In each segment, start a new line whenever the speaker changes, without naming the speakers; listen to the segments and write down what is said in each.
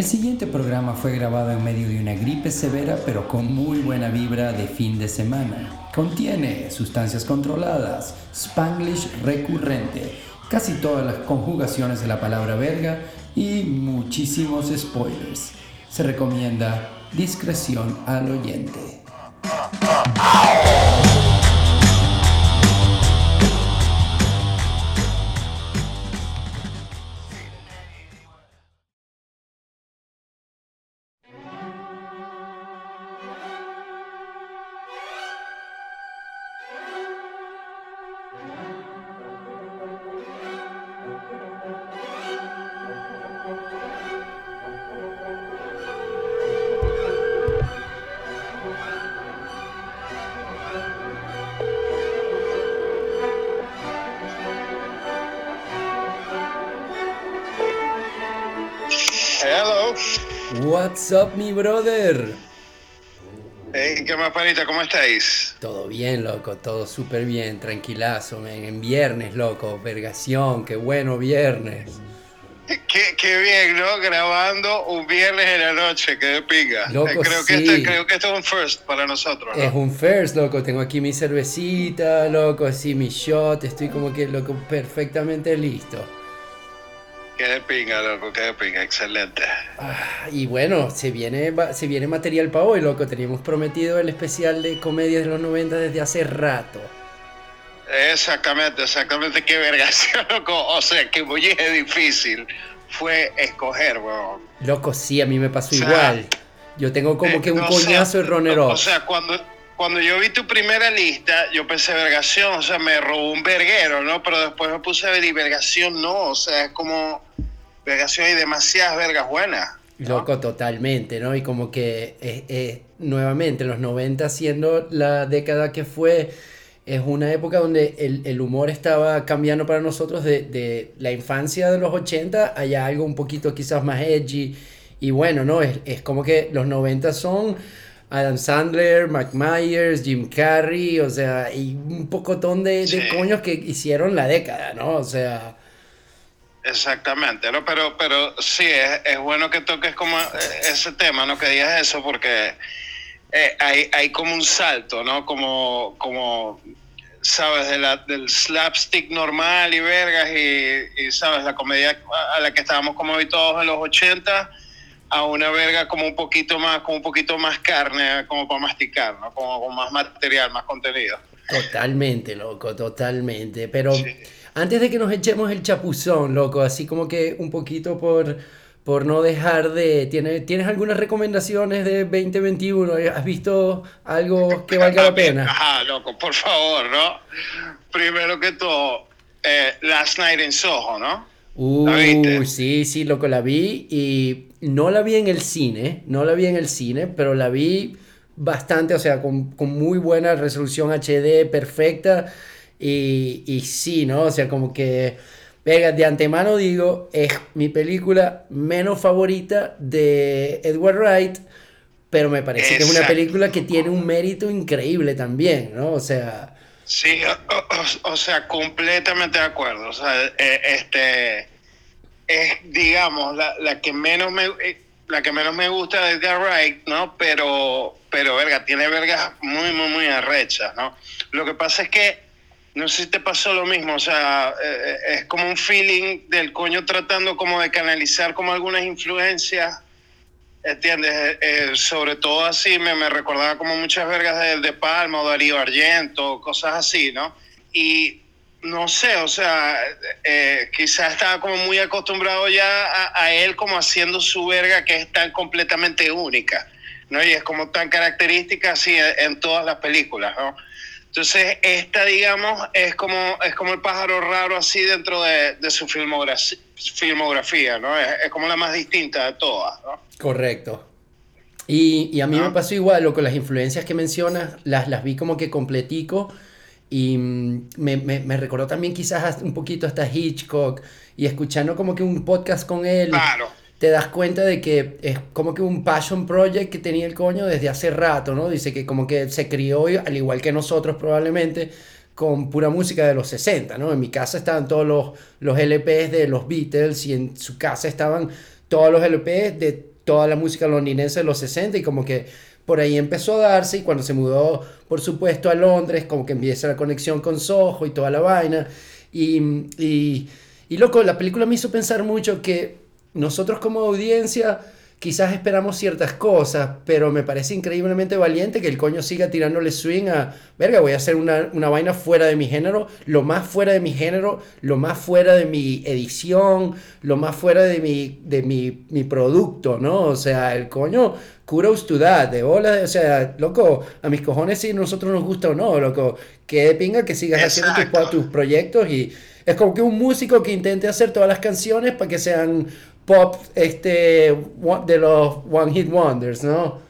El siguiente programa fue grabado en medio de una gripe severa pero con muy buena vibra de fin de semana. Contiene sustancias controladas, spanglish recurrente, casi todas las conjugaciones de la palabra verga y muchísimos spoilers. Se recomienda discreción al oyente. What's up, mi brother?
Hey, ¿Qué más, panita? ¿Cómo estáis?
Todo bien, loco, todo súper bien, tranquilazo, men. En viernes, loco, vergación, qué bueno viernes.
Qué, qué bien, ¿no? Grabando un viernes en la noche, qué de pinga.
Loco,
Eh, creo, que
sí.
este, creo que esto es un first para nosotros, ¿no?
Es un first, loco, tengo aquí mi cervecita, loco, así mi shot, estoy como que, loco, perfectamente listo.
Qué de pinga, loco, qué de pinga, excelente.
Ah, y bueno, se viene, se viene material para hoy, loco, teníamos prometido el especial de comedias de los 90 desde hace rato.
Exactamente, exactamente, qué vergación, loco. O sea, que muy difícil fue escoger, weón.
Loco, sí, a mí me pasó
O sea,
igual. Yo tengo como
Eh,
que un
no
coñazo de runner
O sea, cuando, cuando yo vi tu primera lista, yo pensé vergación, o sea, me robó un verguero, ¿no? Pero después me puse a ver y vergación no, o sea, es como vergación y demasiadas vergas buenas.
Loco, totalmente, ¿no? Y como que eh, eh, nuevamente los 90 siendo la década que fue, es una época donde el, el humor estaba cambiando para nosotros de, de la infancia de los 80 allá algo un poquito quizás más edgy. Y bueno, ¿no? Es, es como que los 90 son Adam Sandler, Mike Myers, Jim Carrey, o sea, y un pocotón de, de coños que hicieron la década, ¿no? O sea...
Exactamente, ¿no? Pero, pero sí, es, es bueno que toques como eh, ese tema, ¿no? Que digas eso, porque eh, hay, hay como un salto, ¿no? Como, como ¿sabes? De la, del slapstick normal y vergas y, y, ¿sabes? La comedia a la que estábamos como habituados en los 80 a una verga como un poquito más, como un poquito más carne, como para masticar, ¿no? Como con más material, más contenido.
Totalmente, loco, totalmente. Pero
Sí.
antes de que nos echemos el chapuzón, loco, así como que un poquito por, por no dejar de... ¿Tienes, ¿Tienes algunas recomendaciones de 2021? ¿Has visto algo que valga la pena?
Ajá, loco, por favor, ¿no? Primero que todo, eh, Last Night in Soho, ¿no?
Uy, sí, sí, loco, la vi y no la vi en el cine, no la vi en el cine, pero la vi bastante, o sea, con, con muy buena resolución HD, perfecta, y, y sí, ¿no? O sea, como que, venga, de antemano digo, es mi película menos favorita de Edward Wright, pero me parece que es una película que tiene un mérito increíble también, ¿no? O sea,
Sí, o, sea, completamente de acuerdo. O sea, eh, este es, digamos, la, la que menos me eh, la que menos me gusta de Edgar Wright, ¿no? Pero, pero, verga, tiene vergas muy, muy, muy arrechas, ¿no? Lo que pasa es que, no sé si te pasó lo mismo, o sea, eh, eh, es como un feeling del coño tratando como de canalizar como algunas influencias ¿Entiendes? Eh, eh, sobre todo así me, me recordaba como muchas vergas de, de Palma o Darío Argento, cosas así, ¿no? Y no sé, o sea, eh, quizás estaba como muy acostumbrado ya a, él como haciendo su verga que es tan completamente única, ¿no? Y es como tan característica así en, en todas las películas, ¿no? Entonces, esta, digamos, es como, es como el pájaro raro así dentro de, de su filmografía, filmografía ¿no? Es, es como la más distinta de todas, ¿no?
Correcto. Y, y a mí
Ah.
me pasó igual, lo con las influencias que mencionas, las, las vi como que completico y mm, me, me, me recordó también quizás un poquito hasta Hitchcock y escuchando como que un podcast con él,
Claro.
Te das cuenta de que es como que un passion project que tenía el coño desde hace rato, ¿no? Dice que como que se crió, al igual que nosotros probablemente, con pura música de los 60, ¿no? En mi casa estaban todos los, los LPs de los Beatles y en su casa estaban todos los LPs de toda la música londinense de los 60 y como que por ahí empezó a darse y cuando se mudó, por supuesto, a Londres, como que empieza la conexión con Soho y toda la vaina. Y, y, y loco, la película me hizo pensar mucho que nosotros como audiencia quizás esperamos ciertas cosas, pero me parece increíblemente valiente que el coño siga tirándole swing a, verga, voy a hacer una, una, vaina fuera de mi género, lo más fuera de mi género, lo más fuera de mi edición, lo más fuera de mi, de mi, mi producto, ¿no? O sea, el coño, kudos to that, de bola, o sea, loco, a mis cojones si nosotros nos gusta o no, loco, que pinga que sigas haciendo tus, tus proyectos y... Es como que un músico que intente hacer todas las canciones para que sean pop este, de los One Hit Wonders, ¿no?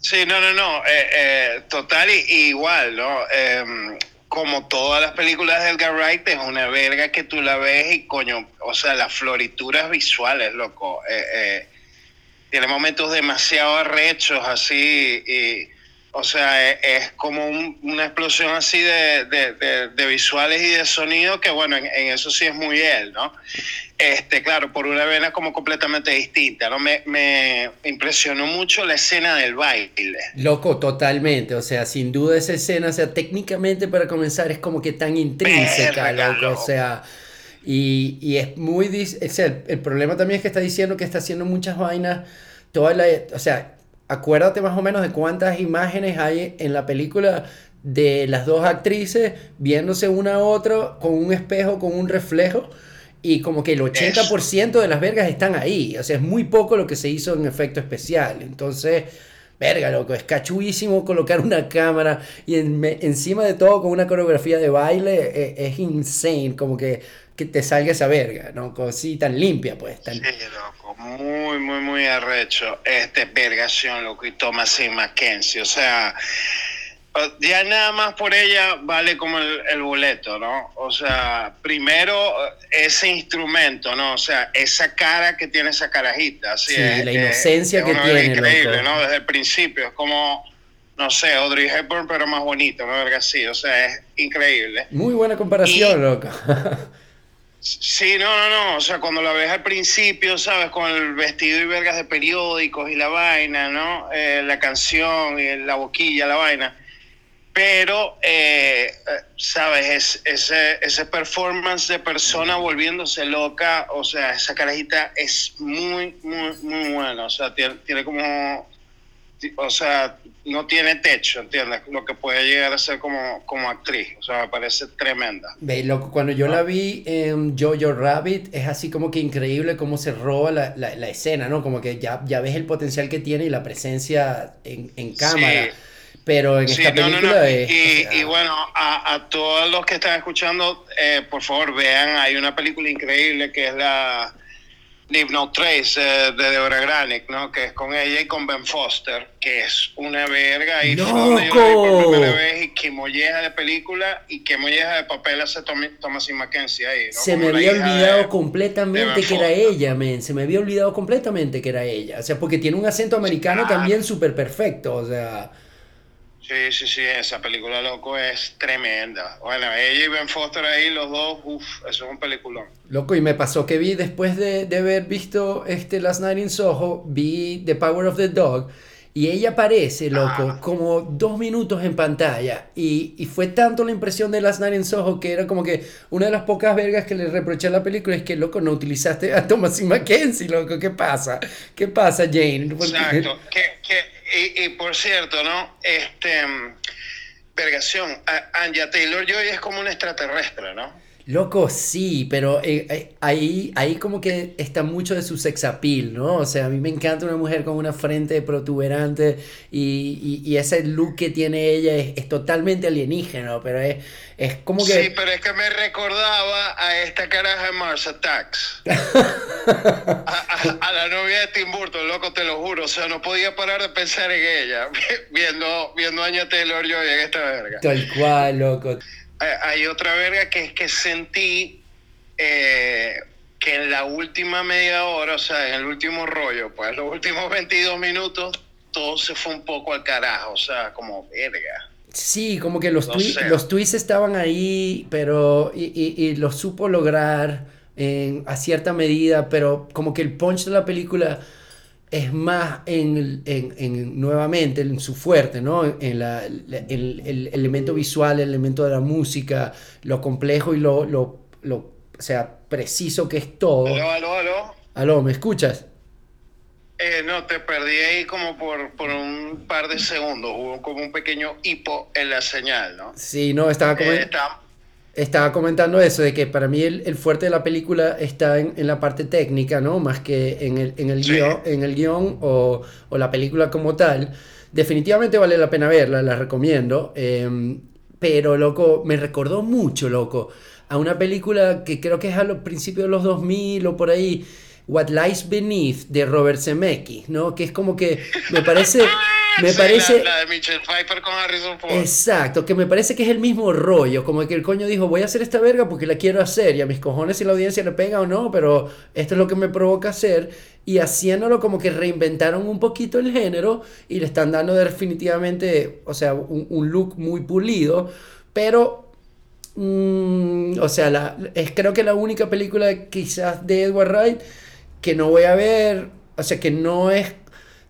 Sí, no, no, no, eh, eh, total y, igual, ¿no? Em, como todas las películas de Edgar Wright, es una verga que tú la ves y coño, o sea, las florituras visuales, loco. Eh, tiene momentos demasiado arrechos así y o sea, e, es, como una explosión así de, de, visuales y de sonido que, bueno, en, eso sí es muy él, ¿no? Este, claro, por una vena como completamente distinta, ¿no? Me, me impresionó mucho la escena del baile.
Loco, totalmente, o sea, sin duda esa escena, o sea, técnicamente para comenzar es como que tan intrínseca, loco, o sea... Y, y es muy... el, el problema también es que está diciendo que está haciendo muchas vainas, toda la... O sea, acuérdate más o menos de cuántas imágenes hay en la película de las dos actrices viéndose una a otra con un espejo, con un reflejo. Y como que el 80% de las vergas están ahí. O sea, es muy poco lo que se hizo en efecto especial. Entonces, verga, loco, es cachuísimo colocar una cámara y encima de todo con una coreografía de baile. E, es, insane. Como que, que, te salga esa verga, ¿no? Así tan limpia, pues. Tan...
Sí, loco, muy, muy, muy arrecho. Este, vergación, loco, y Thomas Mackenzie. O sea ya nada más por ella vale como el, boleto, ¿no? O sea, primero ese instrumento, ¿no? O sea, esa cara que tiene esa carajita.
sí, la inocencia que tiene.
increíble, ¿no? Desde el principio, es como, no sé, Audrey Hepburn, pero más bonito, ¿no? Verga así, o sea, es increíble.
Muy buena comparación, loco.
Sí, no, no, no. O sea, cuando la ves al principio, ¿sabes? Con el vestido y vergas de periódicos y la vaina, ¿no? Eh, la canción y la boquilla, la vaina pero, eh, ¿sabes? Es, ese, ese performance de persona volviéndose loca, o sea, esa carajita es muy, muy, muy buena, o sea, tiene, tiene como, o sea, no tiene techo, ¿entiendes? Lo que puede llegar a ser como, como actriz, o sea, me parece tremenda.
Ve, loco, cuando yo la vi en Jojo Rabbit, es así como que increíble cómo se roba la, la, la escena, ¿no? Como que ya, ya ves el potencial que tiene y la presencia en, en cámara. Sí pero en esta película
y, bueno, a, todos los que están escuchando, eh, por favor vean, hay una película increíble que es la Leave No Trace eh, de Deborah Granick, ¿no? Que es con ella y con Ben Foster, que es una verga y
¡Loco!
fue por primera vez y qué molleja de película y qué molleja de papel hace Thomas Mackenzie ahí, ¿no?
Se me había olvidado completamente que era ella, men, se me había olvidado completamente que era ella, o sea, porque tiene un acento americano también súper perfecto, o sea...
Sí, sí, sí, esa película, loco, es tremenda. Bueno, ella y Ben Foster ahí, los dos, uff, eso es un peliculón.
Loco, y me pasó que vi, después de, de haber visto este Last Night in Soho, vi The Power of the Dog, y ella aparece, loco, ah. como dos minutos en pantalla. Y, y, fue tanto la impresión de Last Night in Soho que era como que una de las pocas vergas que le reproché a la película es que, loco, no utilizaste a Thomas y Mackenzie, loco. ¿Qué pasa? ¿Qué pasa, Jane?
Exacto. ¿Qué, qué y, por cierto, ¿no? Este, vergación, Anja Taylor Joy es como un extraterrestre, ¿no?
Loco, sí, pero eh, eh, ahí, ahí como que está mucho de su sex appeal, ¿no? O sea, a mí me encanta una mujer con una frente protuberante y, y, ese look que tiene ella es, totalmente alienígeno, pero es, es como que...
Sí, pero es que me recordaba a esta caraja de Mars Attacks. a, la novia de Tim Burton, loco, te lo juro. O sea, no podía parar de pensar en ella, viendo, viendo a Anya Taylor-Joy en esta verga.
Tal cual, loco
hay otra verga que es que sentí eh, que en la última media hora, o sea, en el último rollo, pues los últimos 22 minutos, todo se fue un poco al carajo, o sea, como verga.
Sí, como que los, los tweets estaban ahí, pero y, y, supo lograr en, a cierta medida, pero como que el punch de la película es más en, en, en, nuevamente en su fuerte, ¿no? En la, el, el, elemento visual, el elemento de la música, lo complejo y lo, lo, lo o sea, preciso que es todo.
Aló, aló, aló.
Aló, ¿me escuchas?
Eh, no, te perdí ahí como por, por un par de segundos. Hubo como un pequeño hipo en la señal, ¿no?
Sí, no, estaba como...
Eh, está-
Estaba comentando eso, de que para mí el, el fuerte de la película está en, en la parte técnica, ¿no? Más que en el, en el,
Sí.
guion, en el guion o, o la película como tal. Definitivamente vale la pena verla, la recomiendo. eh, pero, loco, me recordó mucho, loco, a una película que creo que es a los principios de los 2000 o por ahí, What Lies Beneath, de Robert Zemeckis, ¿no? Que es como que me parece... Me
Sí,
parece...
La, la de Michelle Pfeiffer con Harrison Ford.
Exacto, que me parece que es el mismo rollo, como que el coño dijo, voy a hacer esta verga porque la quiero hacer, y a mis cojones si la audiencia le pega o no, pero esto es lo que me provoca hacer, y haciéndolo como que reinventaron un poquito el género y le están dando definitivamente, o sea, un, un look muy pulido, pero, mm, o sea, la, es creo que la única película quizás de Edward Wright que no voy a ver, o sea, que no es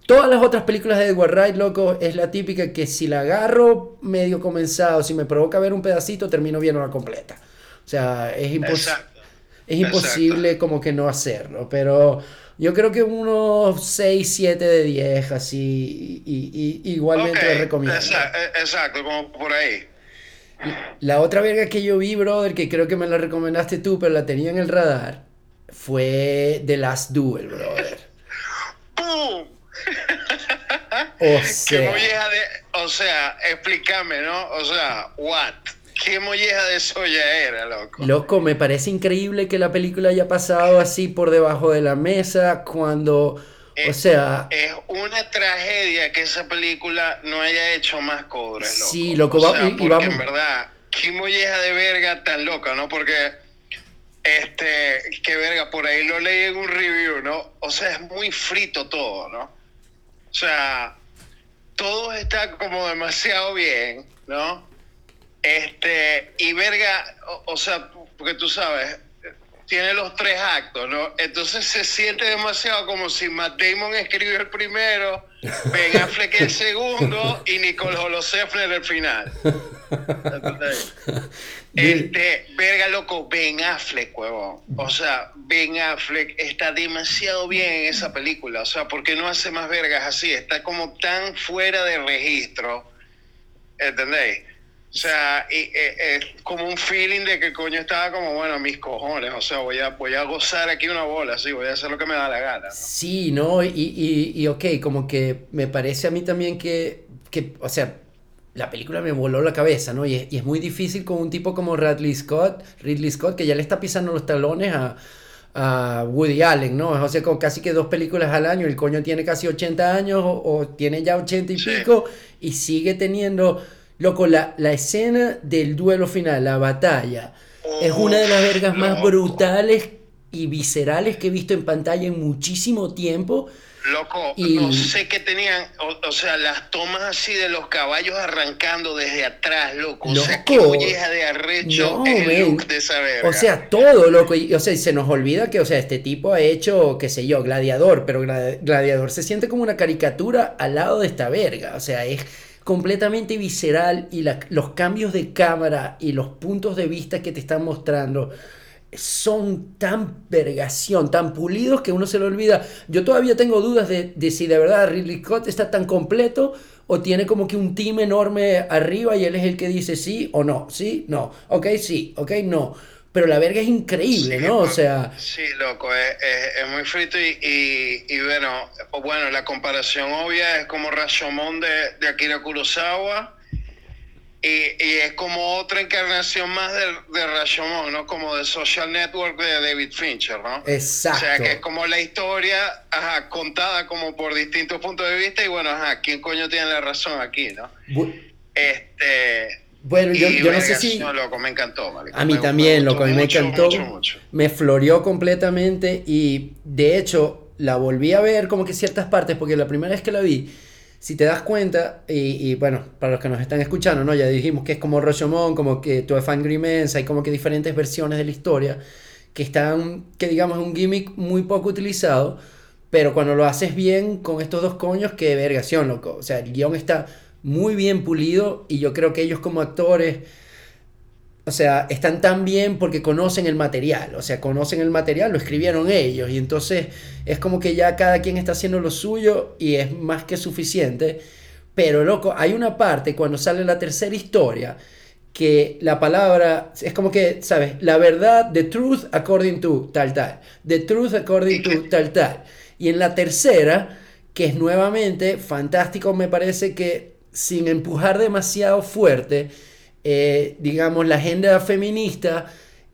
Todas las otras películas de Edward Wright, loco, es la típica que si la agarro medio comenzado, si me provoca ver un pedacito, termino viendo la completa. O sea, es, impos-
Exacto.
es imposible como que no hacerlo. Pero yo creo que unos 6, 7 de 10, así, y, y- y igualmente lo recomiendo.
eh, exacto, como por ahí.
La otra verga que yo vi, brother, que creo que me la recomendaste tú, pero la tenía en el radar, fue The Last Duel, brother.
¡Pum!
O
Qué
sea,
molleja de. O sea, explícame, ¿no? O sea, what? ¿Qué molleja de soya era, loco?
Loco, me parece increíble que la película haya pasado así por debajo de la mesa cuando, o
Eh,
sea,
Es una tragedia que esa película no haya hecho más cobres, loco.
Sí, loco,
O sea,
y- vamos-
en verdad, qué molleja de verga tan loca, ¿no? Porque, este, qué verga, por ahí lo leí en un review, ¿no? O sea, es muy frito todo, ¿no? O sea, todo está como demasiado bien, ¿no? Este, y verga, o, sea, porque tú sabes, tiene los tres actos, ¿no? Entonces se siente demasiado como si Matt Damon escribió el primero, Ben Affleck el segundo y Nicole Holosefner el final. Este, verga loco, Ben Affleck, huevón. O sea, Ben Affleck está demasiado bien en esa película. O sea, porque no hace más vergas así? Está como tan fuera de registro. ¿Entendéis? O sea, y, eh, es como un feeling de que coño estaba como, bueno, mis cojones. O sea, voy a, voy a gozar aquí una bola, sí, voy a hacer lo que me da la gana. ¿no?
sí, ¿no? Y, y, y ok, como que me parece a mí también que, que, o sea, la película me voló la cabeza, ¿no? Y es, y es muy difícil con un tipo como Ridley Scott, Ridley Scott, que ya le está pisando los talones a, a Woody Allen, ¿no? O sea, con casi que dos películas al año, el coño tiene casi 80 años o, o tiene ya 80 y
Sí.
pico y sigue teniendo, loco, la, la escena del duelo final, la batalla, es una de las vergas más brutales y viscerales que he visto en pantalla en muchísimo tiempo.
Loco,
Y-
no sé qué tenían, o, o sea, las tomas así de los caballos arrancando desde atrás, loco. O sea, qué
Loco.
molleja de arrecho
No,
el look de esa verga.
O sea, todo, loco. Y, o sea, se nos olvida que, o sea, este tipo ha hecho, qué sé yo, Gladiador, pero Gla- Gladiador se siente como una caricatura al lado de esta verga. O sea, es completamente visceral y la- los cambios de cámara y los puntos de vista que te están mostrando son tan vergación, tan pulidos que uno se lo olvida. Yo todavía tengo dudas de, de si de verdad Ridley Scott está tan completo o tiene como que un team enorme arriba y él es el que dice sí o no, sí, no, ok, sí, ok, no. Pero la verga es increíble,
Sí,
¿no? O sea,
Sí, loco, es, es- es muy frito y, y, y bueno, bueno, la comparación obvia es como Rashomon de, de Akira Kurosawa y, y es como otra encarnación más de, de Rashomon, ¿no? Como de Social Network de David Fincher, ¿no?
exacto.
O sea, que es como la historia ajá, contada como por distintos puntos de vista y bueno, ajá, ¿quién coño tiene la razón aquí, no?
Bu-
Este...
Bueno, yo, yo no sé si...
no, loco, me encantó.
A mí
Me-
también,
me
loco, a mí me encantó.
Mucho, mucho.
Me floreó completamente y de hecho la volví a ver como que ciertas partes porque la primera vez que la vi, si te das cuenta, y, bueno, para los que nos están escuchando, ¿no? Ya dijimos que es como Rashomon, como que tu Angry Men's, hay como que diferentes versiones de la historia que están, que digamos, un gimmick muy poco utilizado, pero cuando lo haces bien con estos dos coños, qué vergación, loco. O sea, el guion está muy bien pulido y yo creo que ellos como actores, o sea, están tan bien porque conocen el material, o sea, conocen el material, lo escribieron ellos y entonces es como que ya cada quien está haciendo lo suyo y es más que suficiente. Pero loco, hay una parte cuando sale la tercera historia que la palabra es como que, ¿sabes? La verdad, the truth according to tal tal, the truth according to tal tal. Y en la tercera, que es nuevamente fantástico, me parece que sin empujar demasiado fuerte, eh, digamos, la agenda feminista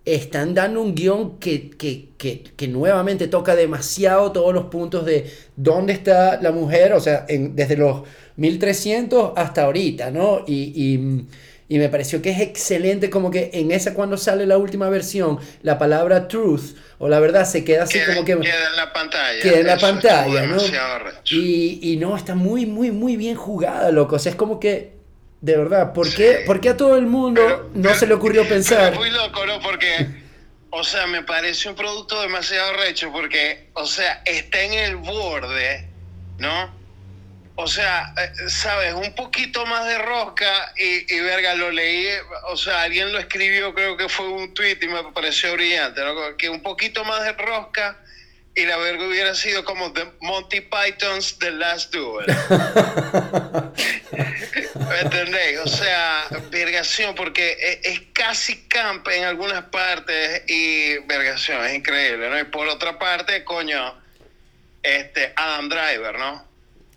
están dando un guion que, que, nuevamente toca demasiado todos los puntos de dónde está la mujer, o sea, desde los 1300 hasta ahorita, ¿no? y y me pareció que es excelente como que en esa cuando sale la última versión, la palabra truth o la verdad se queda así como que...
Queda en la pantalla.
Queda en la pantalla, ¿no? Y, y, no, está muy, muy, muy bien jugada, loco. O sea, es como que... De verdad, ¿por, qué, ¿por qué a todo el mundo no se le ocurrió pensar?
muy loco, ¿no? Porque, o sea, me parece un producto demasiado recho porque, o sea, está en el borde, ¿no? o sea, eh, sabes, un poquito más de rosca y, y, verga, lo leí, o sea, alguien lo escribió, creo que fue un tweet y me pareció brillante, ¿no? que un poquito más de rosca y la verga hubiera sido como The Monty Python's The Last Duel. ¿Me entendéis? O sea, vergación, porque es, es, casi camp en algunas partes y vergación, es increíble, ¿no? Y por otra parte, coño, este, Adam Driver, ¿no?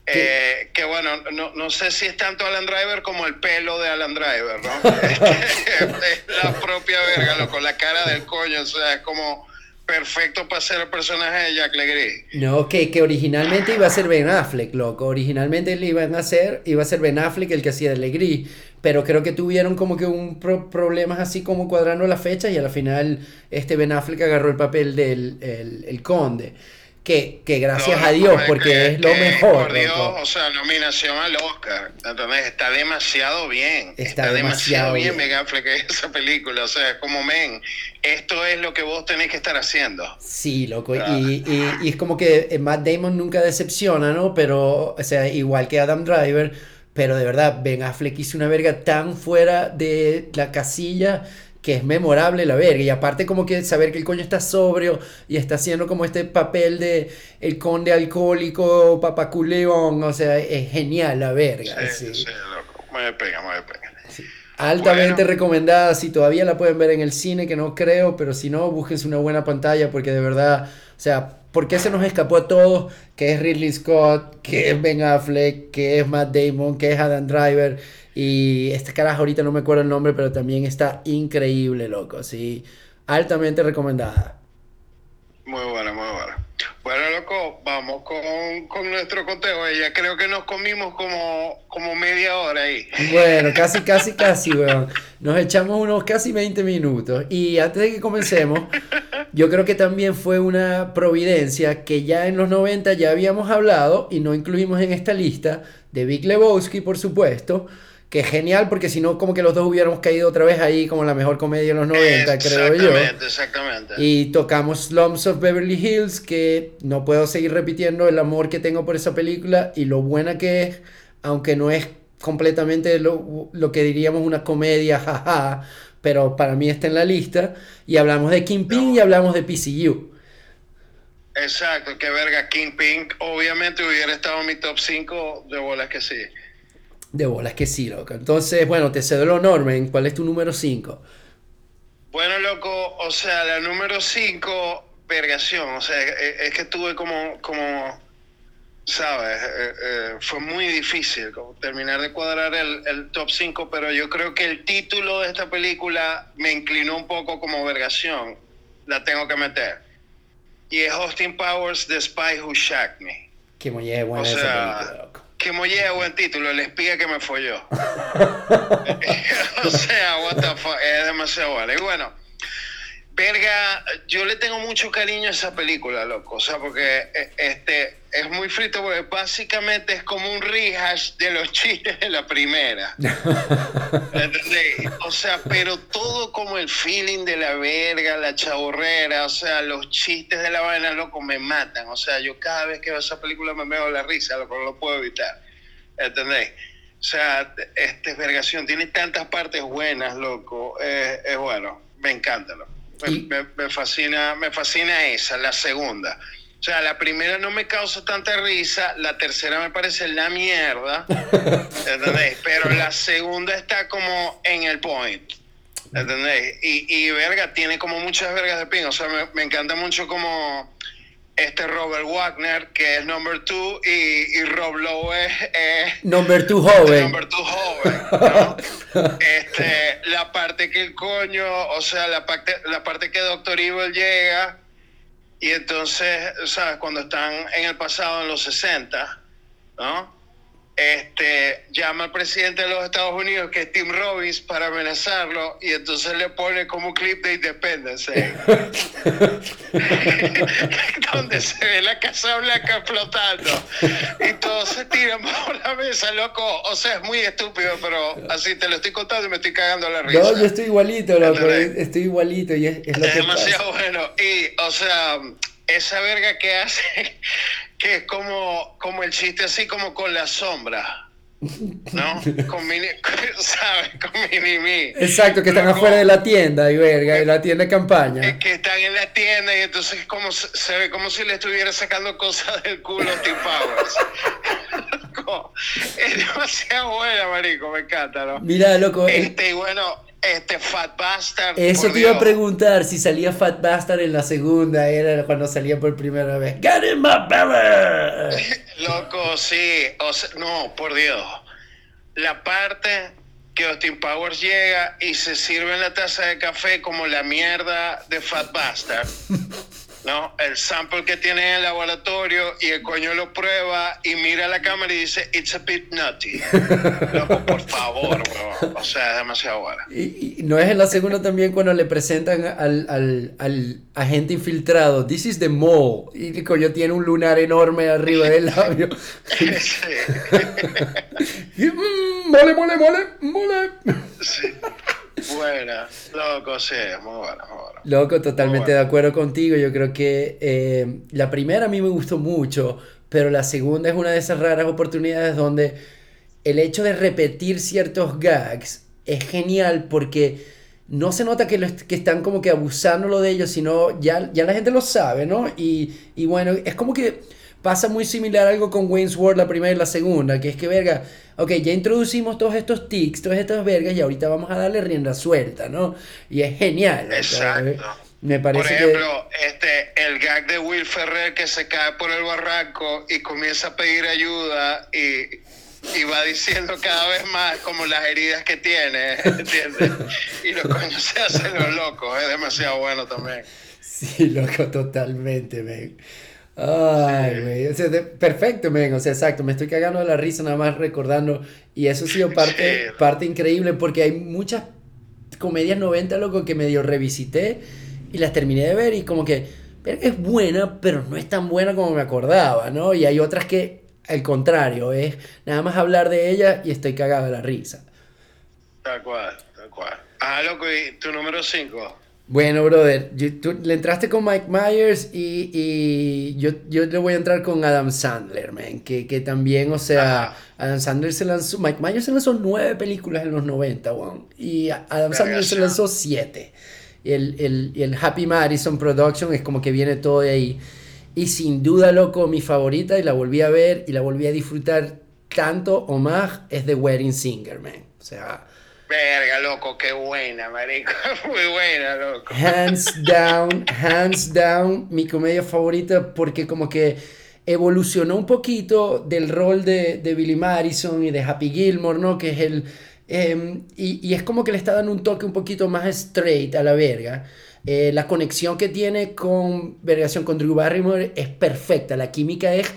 Eh, que bueno, no, no, sé si es tanto Alan Driver como el pelo de Alan Driver, ¿no? es la propia verga, loco, la cara del coño, o sea, es como perfecto para ser el personaje de Jack Legree.
No, que, que originalmente iba a ser Ben Affleck, loco, originalmente le iban a hacer, iba a ser Ben Affleck el que hacía de pero creo que tuvieron como que un problemas así como cuadrando la fecha y al final este Ben Affleck agarró el papel del el, el conde que, que gracias a Dios, porque es lo mejor.
Por Dios, o sea, nominación al Oscar. Entonces, está demasiado bien. Está, demasiado, bien, bien Ben Affleck esa película. O sea, como, men, esto es lo que vos tenés que estar haciendo.
Sí, loco. Y, y, y, es como que eh, Matt Damon nunca decepciona, ¿no? Pero, o sea, igual que Adam Driver. Pero de verdad, Ben Affleck hizo una verga tan fuera de la casilla que es memorable la verga. Y aparte como que saber que el coño está sobrio y está haciendo como este papel de el conde alcohólico, papaculeón, o sea, es genial la verga.
Sí, sí, loco. Me pega, me pega.
Altamente recomendada, si todavía la pueden ver en el cine, que no creo, pero si no, búsquense una buena pantalla porque de verdad, o sea, ¿por qué se nos escapó a todos? Que es Ridley Scott, que es Ben Affleck, que es Matt Damon, que es Adam Driver y este carajo ahorita no me acuerdo el nombre, pero también está increíble, loco. Sí, altamente recomendada.
Muy buena, muy buena. Bueno, loco, vamos con, con nuestro conteo. Ya creo que nos comimos como, como media hora ahí.
Bueno, casi, casi, casi, weón. Nos echamos unos casi 20 minutos. Y antes de que comencemos, yo creo que también fue una providencia que ya en los 90 ya habíamos hablado y no incluimos en esta lista de Big Lebowski, por supuesto que genial porque si no como que los dos hubiéramos caído otra vez ahí como la mejor comedia de los 90, creo yo.
Exactamente, exactamente.
Y tocamos Slums of Beverly Hills, que no puedo seguir repitiendo el amor que tengo por esa película y lo buena que es, aunque no es completamente lo, lo que diríamos una comedia, jaja, pero para mí está en la lista. Y hablamos de Kingpin y hablamos de PCU.
Exacto, que verga, Kingpin obviamente hubiera estado en mi top 5 de bolas que sí.
De bolas que sí, loco. Entonces, bueno, te cedo el honor, ¿Cuál es tu número 5?
Bueno, loco, o sea, la número 5, vergación. O sea, es, que tuve como, como ¿sabes? Eh, eh, fue muy difícil terminar de cuadrar el, el top 5, pero yo creo que el título de esta película me inclinó un poco como vergación. La tengo que meter. Y es Austin Powers, The Spy Who Shacked Me.
Qué muy buena esa película, loco
que mollé buen título, el espía que me folló. o sea, what the fuck, es demasiado bueno. Y bueno, Verga, yo le tengo mucho cariño a esa película, loco. O sea, porque eh, este es muy frito, porque básicamente es como un rehash de los chistes de la primera. O sea, pero todo como el feeling de la verga, la chaborrera, o sea, los chistes de la vaina, loco, me matan. O sea, yo cada vez que veo esa película me veo la risa, loco, no lo puedo evitar. ¿Entendés? O sea, este vergación tiene tantas partes buenas, loco. Eh, es bueno, me encanta, loco. Me, fascina, me fascina esa, la segunda. O sea, la primera no me causa tanta risa, la tercera me parece la mierda, ¿entendés? Pero la segunda está como en el point, ¿entendés? Y, y verga, tiene como muchas vergas de pin, o sea, me, me encanta mucho como este Robert Wagner, que es number two, y, y Rob Lowe es,
number two joven.
Number two joven, ¿no? este, la parte que el coño, o sea, la parte, la parte que Doctor Evil llega, y entonces, ¿sabes? Cuando están en el pasado, en los 60, ¿no? Este, llama al presidente de los Estados Unidos, que es Tim Robbins, para amenazarlo, y entonces le pone como clip de Independence, donde se ve la Casa Blanca explotando, y todos se tiran por la mesa, loco. O sea, es muy estúpido, pero así te lo estoy contando y me estoy cagando la risa.
No, yo estoy igualito, loco, estoy igualito, y es, es lo
demasiado bueno, y, o sea, esa verga que hace que es como, como el chiste así como con la sombra. ¿No? Con mini, ¿sabes? Con mini mi.
Exacto, que están afuera de la tienda y verga, de la tienda de campaña.
Que están en la tienda y entonces como se ve como si le estuviera sacando cosas del culo a Tim Powers. es demasiado buena, marico, me encanta, ¿no?
Mira, loco.
Este, y bueno, este Fat Bastard.
Eso te iba a preguntar si salía Fat Bastard en la segunda, era cuando salía por primera vez. ¡Get in my belly!
Loco, sí. no, por Dios. La parte que Austin Powers llega y se sirve en la taza de café como la mierda de Fat Bastard. ¿no? El sample que tiene en el laboratorio y el coño lo prueba y mira la cámara y dice, it's a bit nutty. Loco, por favor, bro. O sea, es demasiado bueno.
Y, no es en la segunda también cuando le presentan al, al, al, agente infiltrado, this is the mole, y el coño tiene un lunar enorme arriba del labio. sí. y, mm, mole, mole, mole, mole.
Sí. Buena, loco, sí, muy buena, muy buena.
Loco, totalmente de acuerdo contigo. Yo creo que eh, la primera a mí me gustó mucho, pero la segunda es una de esas raras oportunidades donde el hecho de repetir ciertos gags es genial porque no se nota que, que están como que abusándolo de ellos, sino ya, ya la gente lo sabe, ¿no? Y, y bueno, es como que pasa muy similar algo con Wayne's World la primera y la segunda, que es que, verga, ok, ya introducimos todos estos tics, todas estas vergas y ahorita vamos a darle rienda suelta, ¿no? Y es genial.
Exacto.
Me parece
por ejemplo, este, el gag de Will Ferrer que se cae por el barranco y comienza a pedir ayuda y, y va diciendo cada vez más como las heridas que tiene, ¿entiendes? Y los coños se hacen los locos, es demasiado bueno también.
Sí, loco, totalmente, man. Ay, güey. O sea, perfecto, men. O sea, exacto. Me estoy cagando de la risa nada más recordando. Y eso ha sido parte, parte increíble porque hay muchas comedias 90, loco, que medio revisité y las terminé de ver y como que es buena, pero no es tan buena como me acordaba, ¿no? Y hay otras que, al contrario, es nada más hablar de ellas y estoy cagado de la risa.
Tal cual, tal cual. Ah, loco, ¿y tu número 5?
Bueno, brother, tú le entraste con Mike Myers y, y yo, yo, le voy a entrar con Adam Sandler, man, que, que también, o sea, Adam Sandler se lanzó, Mike Myers se lanzó nueve películas en los 90, weón, y Adam Sandler se lanzó siete. Y el, el, el Happy Madison Production es como que viene todo de ahí. Y sin duda, loco, mi favorita, y la volví a ver y la volví a disfrutar tanto o más, es The Wedding Singer, man. O sea,
Verga, loco, qué buena, marico. Muy buena, loco.
Hands down, hands down, mi comedia favorita porque como que evolucionó un poquito del rol de, de Billy Madison y de Happy Gilmore, ¿no? Que es el... Em, y, y, es como que le está dando un toque un poquito más straight a la verga. Eh, la conexión que tiene con Vergación con Drew Barrymore es perfecta. La química es.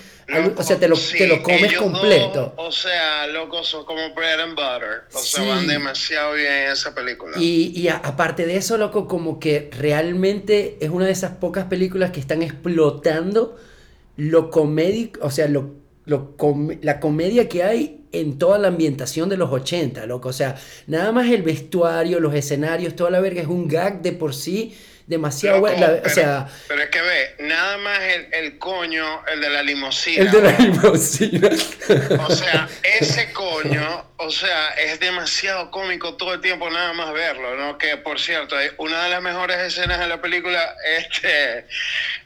O sea, te lo, te lo comes completo.
o sea, locos son como bread and butter. O sea, van demasiado bien en esa película.
Y, y aparte de eso, loco, como que realmente es una de esas pocas películas que están explotando lo comédico, o sea, lo, lo la comedia que hay en toda la ambientación de los 80, loco. O sea, nada más el vestuario, los escenarios, toda la verga es un gag de por sí demasiado bueno. o sea,
pero es que ve, nada más el, el, coño, el de la limusina.
El de la limusina.
O sea, ese coño, o sea, es demasiado cómico todo el tiempo nada más verlo, ¿no? Que por cierto, una de las mejores escenas de la película este,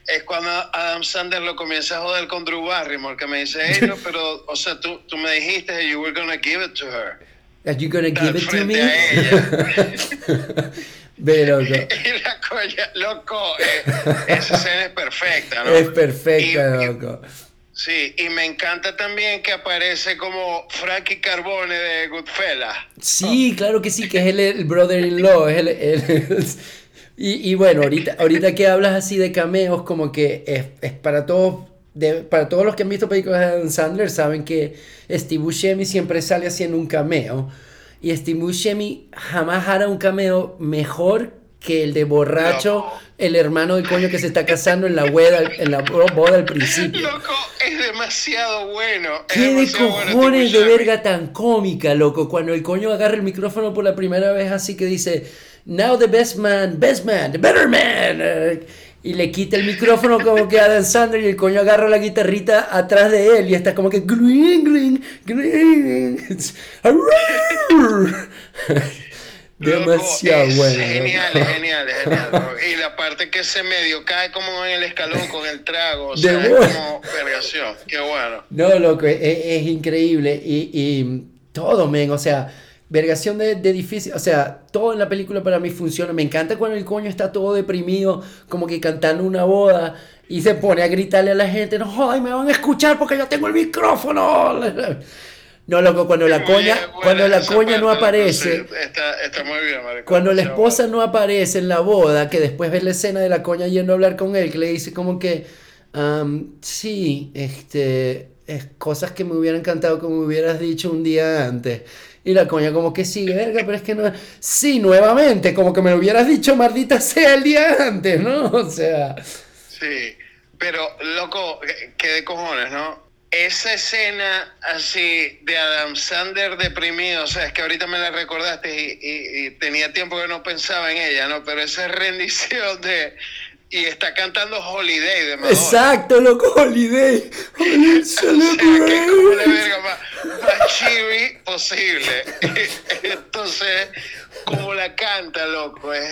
es cuando Adam Sandler lo comienza a joder con Drew Barrymore, que me dice, hey, no, pero, o sea, tú, tú me dijiste, you were gonna give it to her.
Are you gonna give it to me? Ve, loco.
Y la coña, loco, eh, esa escena es perfecta, ¿no?
Es perfecta, loco.
Sí, y me encanta también que aparece como Frankie Carbone de Goodfellas.
Sí, claro que sí, que es el, el brother-in-law. Y, y, bueno, ahorita, ahorita que hablas así de cameos, como que es, es para todos de, para todos los que han visto películas de Adam Sandler, saben que Steve Buscemi siempre sale haciendo un cameo. Y Steve Buscemi jamás hará un cameo mejor que el de borracho, el hermano del coño que se está casando en la boda, en la boda al principio.
Loco, es demasiado bueno.
¿Qué
de
cojones de verga tan cómica, loco? Cuando el coño agarra el micrófono por la primera vez así que dice, now the best man, best man, the better man y le quita el micrófono como que Adam Sandler y el coño agarra la guitarrita atrás de él y está como que green, green, green. Demasiado bueno.
Genial, genial, genial. Y la parte que se medio cae como en el escalón con el trago. O sea, es como vergación. Qué bueno.
No, loco, es, es increíble. Y, y todo, men. O sea, vergación de, de, difícil, o sea, todo en la película para mí funciona. Me encanta cuando el coño está todo deprimido, como que cantando una boda y se pone a gritarle a la gente, no joder, me van a escuchar porque yo tengo el micrófono. No, loco, cuando la coña, cuando la coña no aparece,
está, muy bien,
cuando la esposa no aparece en la boda, que después ves la escena de la coña yendo a hablar con él, que le dice como que, sí, este, es cosas que me hubieran encantado como me hubieras dicho un día antes. Y la coña como que sí, verga, pero es que no... Sí, nuevamente, como que me lo hubieras dicho, maldita sea el día antes, ¿no? O sea...
Sí, pero loco, que de cojones, ¿no? Esa escena así de Adam Sander deprimido, o sea, es que ahorita me la recordaste y, y, y tenía tiempo que no pensaba en ella, ¿no? Pero esa rendición de y está cantando Holiday de Madonna.
Exacto, loco, Holiday. Holiday
que como de verga más, chibi posible. Entonces, como la canta, loco, es,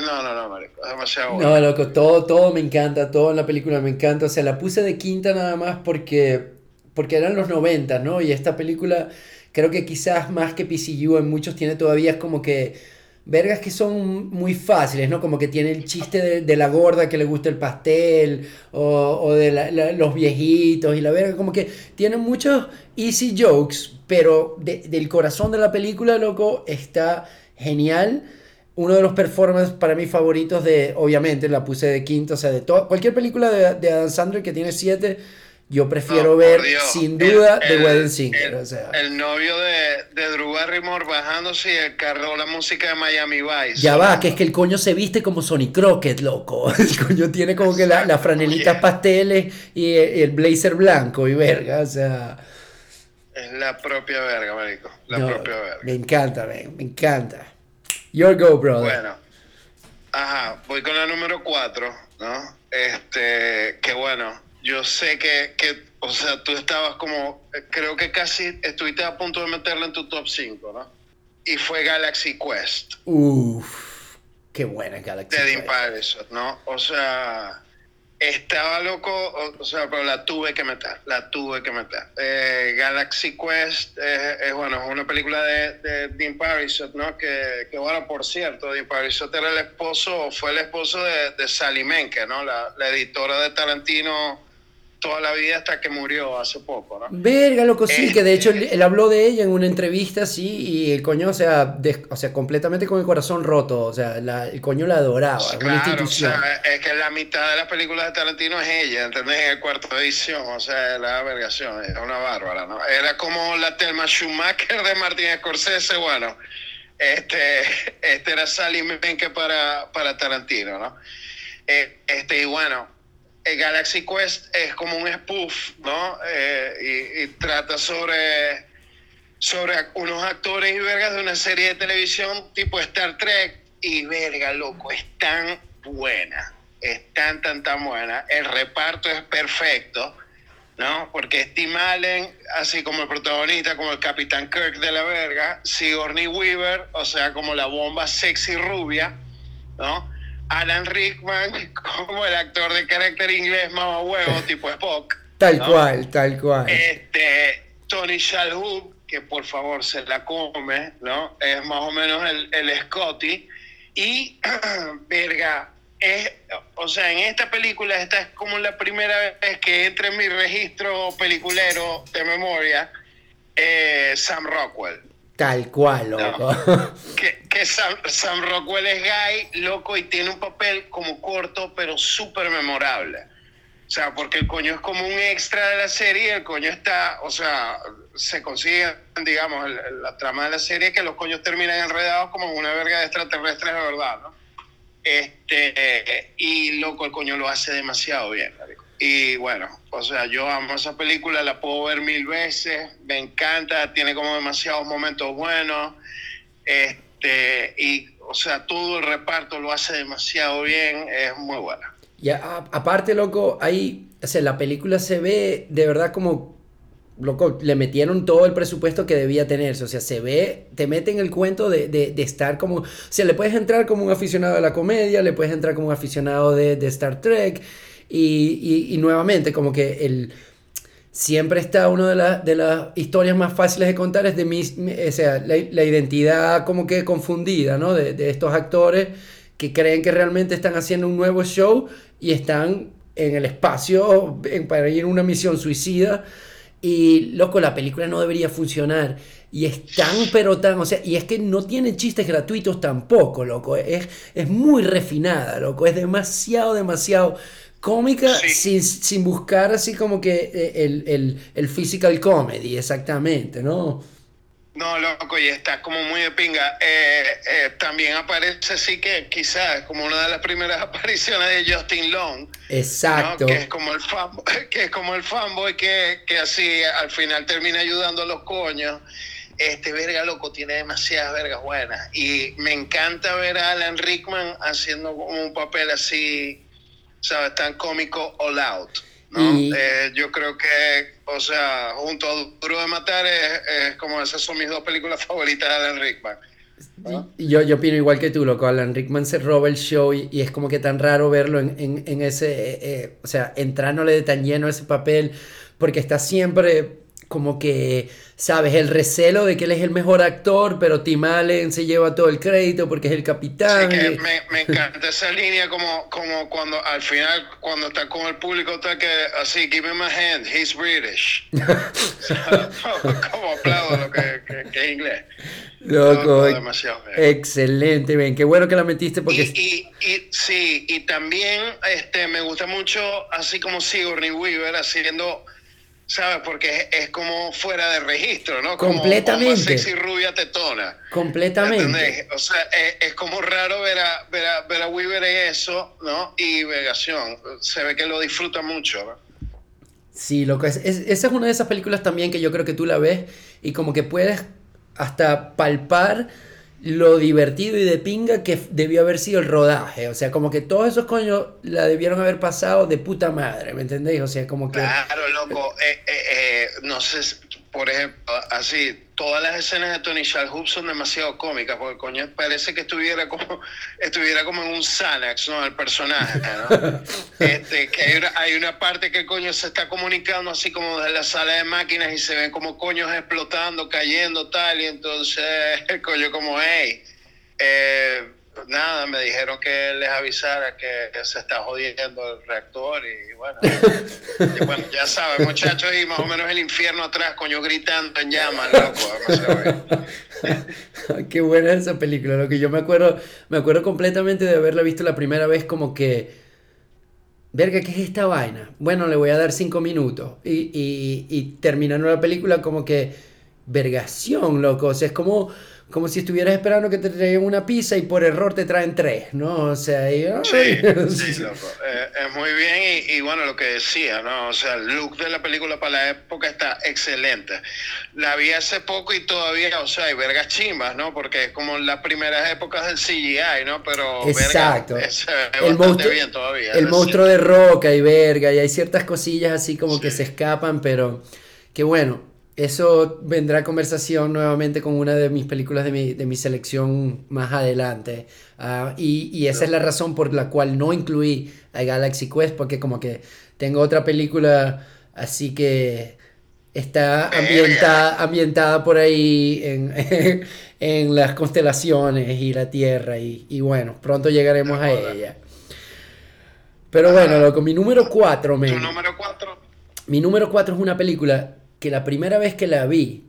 no, no, no, marico, es demasiado bueno.
No, loco, todo, todo me encanta, todo en la película me encanta. O sea, la puse de quinta nada más porque, porque eran los 90, ¿no? Y esta película, creo que quizás más que PCU en muchos tiene todavía es como que vergas que son muy fáciles, ¿no? Como que tiene el chiste de, la gorda que le gusta el pastel, o, de los viejitos y la verga, como que tiene muchos easy jokes, pero del corazón de la película, loco, está genial. Uno de los performances para mí favoritos de, obviamente, la puse de quinto, o sea, de cualquier película de, de Adam Sandler que tiene siete yo prefiero ver sin duda The Wedding Singer. O sea.
el novio de, de, Drew Barrymore bajándose y el carro, la música de Miami Vice.
Ya va, que es que el coño se viste como Sonny Crockett, loco. El coño tiene como que las franelitas pasteles y el, blazer blanco y verga, o sea.
Es la propia verga, marico. La propia verga.
Me encanta, me, me encanta. Your go, brother.
Bueno. Ajá, voy con la número 4, ¿no? Este, que bueno yo sé que, que, o sea, tú estabas como, creo que casi estuviste a punto de meterla en tu top 5, ¿no? Y fue Galaxy Quest.
Uff, qué buena Galaxy
Quest. De Deep ¿no? O sea, estaba loco, o, sea, pero la tuve que meter, la tuve que meter. Eh, Galaxy Quest es, bueno, es una película de, de Dean Parisot, ¿no? Que, que, bueno, por cierto, Dean Parisot era el esposo, fue el esposo de, de Sally Menke, ¿no? La, la editora de Tarantino toda la vida hasta que murió hace poco, ¿no?
Verga, loco, sí, que de hecho él, habló de ella en una entrevista, sí, y el coño, o sea, o sea completamente con el corazón roto, o sea, el coño la adoraba,
una institución. O sea, es que la mitad de las películas de Tarantino es ella, ¿entendés? En el cuarto edición, o sea, la vergación, es una bárbara, ¿no? Era como la Thelma Schumacher de Martin Scorsese, bueno, este, este era Sally Menke para, para Tarantino, ¿no? Eh, este, y bueno, el Galaxy Quest es como un spoof, ¿no? Eh, y, trata sobre, sobre unos actores y vergas de una serie de televisión tipo Star Trek. Y verga, loco, es tan buena, es tan, tan, tan buena. El reparto es perfecto, ¿no? Porque Steve Allen, así como el protagonista, como el Capitán Kirk de la verga, Sigourney Weaver, o sea, como la bomba sexy rubia, ¿no? Alan Rickman como el actor de carácter inglés más huevo, tipo Spock.
Tal cual, tal cual.
Este, Tony Shalhoub, que por favor se la come, ¿no? Es más o menos el, el Scotty. Y, verga, es, o sea, en esta película, esta es como la primera vez que entra en mi registro peliculero de memoria, eh, Sam Rockwell.
Tal cual, loco.
Que, Sam, Rockwell es gay, loco, y tiene un papel como corto, pero súper memorable. O sea, porque el coño es como un extra de la serie, el coño está, o sea, se consigue, digamos, la trama de la serie que los coños terminan enredados como una verga de extraterrestres de verdad, ¿no? Este, y loco, el coño lo hace demasiado bien, y bueno, o sea, yo amo esa película, la puedo ver mil veces, me encanta, tiene como demasiados momentos buenos. Este, y, o sea, todo el reparto lo hace demasiado bien, es muy buena.
Y aparte, loco, ahí, o sea, la película se ve de verdad como, loco, le metieron todo el presupuesto que debía tenerse, o sea, se ve, te meten el cuento de, de, de, estar como, o sea, le puedes entrar como un aficionado a la comedia, le puedes entrar como un aficionado de, de Star Trek, y, nuevamente, como que el, siempre está una de, de las historias más fáciles de contar, es de mi, o sea, la, identidad como que confundida, ¿no? De, de, estos actores que creen que realmente están haciendo un nuevo show y están en el espacio para ir a una misión suicida. Y loco, la película no debería funcionar. Y es tan, pero tan, o sea, y es que no tiene chistes gratuitos tampoco, loco. Es, es muy refinada, loco. Es demasiado, demasiado cómica sin, sin, buscar así como que eh, el, el, el, physical comedy, exactamente, ¿no?
No, loco, y está como muy de pinga. Eh, eh, también aparece así que quizás como una de las primeras apariciones de Justin Long.
Exacto.
Que es como el fanboy, que es como el fanboy que, que así al final termina ayudando a los coños. Este verga loco tiene demasiadas vergas buenas. Y me encanta ver a Alan Rickman haciendo como un papel así ¿sabes? Tan cómico all out. ¿no? Eh, yo creo que, o sea, junto a Duro de Matar, es, como esas son mis dos películas favoritas de Alan Rickman.
Yo, yo opino igual que tú, loco. Alan Rickman se roba el show y, es como que tan raro verlo en, en, en ese, eh, eh, o sea, entrándole de tan lleno a ese papel, porque está siempre como que, sabes, el recelo de que él es el mejor actor, pero Tim Allen se lleva todo el crédito porque es el capitán.
Sí, que me, me, encanta esa línea como, como cuando al final, cuando está con el público, está que así, give me my hand, he's British. como aplaudo lo que, que, es inglés.
Loco, excelente, bien, qué bueno que la metiste porque...
Y, y, sí, y también este, me gusta mucho, así como Sigourney Weaver haciendo ¿sabes? Porque es, como fuera de registro, ¿no?
Completamente. Como
sexy rubia tetona.
Completamente.
O sea, es, como raro ver a, ver a, ver a Weaver en eso, ¿no? Y Vegación, se ve que lo disfruta mucho, ¿no?
Sí, loco, es, esa es una de esas películas también que yo creo que tú la ves y como que puedes hasta palpar lo divertido y de pinga que debió haber sido el rodaje. O sea, como que todos esos coños la debieron haber pasado de puta madre, ¿me entendéis? O sea, como que...
Claro, loco. Eh, eh, eh, no sé, por ejemplo, así, todas las escenas de Tony Shalhoub son demasiado cómicas, porque coño parece que estuviera como, estuviera como en un Xanax, ¿no? El personaje, ¿no? este, que hay una, hay una parte que coño se está comunicando así como desde la sala de máquinas y se ven como coños explotando, cayendo, tal, y entonces el coño como, hey, eh, nada, me dijeron que les avisara que se está jodiendo el reactor y bueno, bueno ya saben muchachos, y más o menos el infierno atrás, coño, gritando en llamas, loco.
Qué buena esa película, lo que yo me acuerdo, me acuerdo completamente de haberla visto la primera vez como que, verga, ¿qué es esta vaina? Bueno, le voy a dar cinco minutos y, y, y terminando la película como que, vergación, loco, o sea, es como como si estuvieras esperando que te traigan una pizza y por error te traen tres, ¿no? O sea,
sí, sí, loco. Eh, es muy bien y, bueno, lo que decía, ¿no? O sea, el look de la película para la época está excelente. La vi hace poco y todavía, o sea, hay vergas chimbas, ¿no? Porque es como las primeras épocas del CGI, ¿no? Pero
Exacto.
Verga, es, el monstruo, bien todavía.
El monstruo de roca y verga y hay ciertas cosillas así como que se escapan, pero que bueno eso vendrá a conversación nuevamente con una de mis películas de mi, de mi selección más adelante. Ah, y, y, esa es la razón por la cual no incluí a Galaxy Quest, porque como que tengo otra película así que está ambientada, ambientada por ahí en, en, las constelaciones y la Tierra. Y, y bueno, pronto llegaremos a ella. Pero bueno, loco, mi número 4,
¿Tu número 4?
Mi número 4 es una película que la primera vez que la vi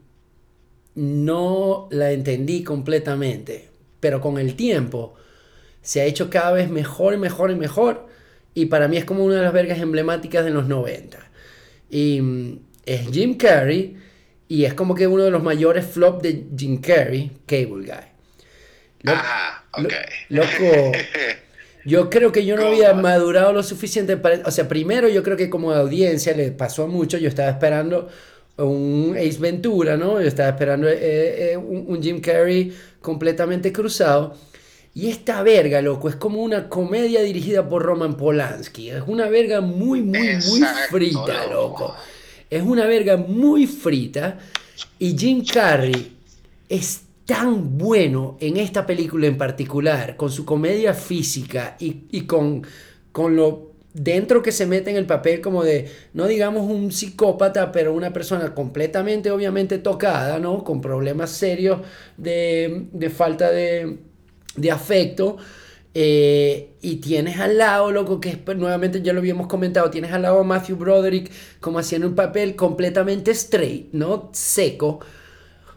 no la entendí completamente, pero con el tiempo se ha hecho cada vez mejor y mejor y mejor y para mí es como una de las vergas emblemáticas de los 90. Y mm, es Jim Carrey y es como que uno de los mayores flops de Jim Carrey, Cable Guy.
Ajá, ok.
loco, yo creo que yo no había madurado lo suficiente para... O sea, primero yo creo que como audiencia le pasó mucho, yo estaba esperando un Ace Ventura, ¿no? Yo estaba esperando eh, eh, un, Jim Carrey completamente cruzado. Y esta verga, loco, es como una comedia dirigida por Roman Polanski. Es una verga muy, muy, muy frita, loco. Es una verga muy frita. Y Jim Carrey es tan bueno en esta película en particular, con su comedia física y, y con, con lo dentro que se mete en el papel como de, no digamos un psicópata, pero una persona completamente obviamente tocada, ¿no? Con problemas serios de, falta de, afecto. Eh, y tienes al lado, loco, que es, nuevamente ya lo habíamos comentado, tienes al lado a Matthew Broderick como haciendo un papel completamente straight, ¿no? Seco,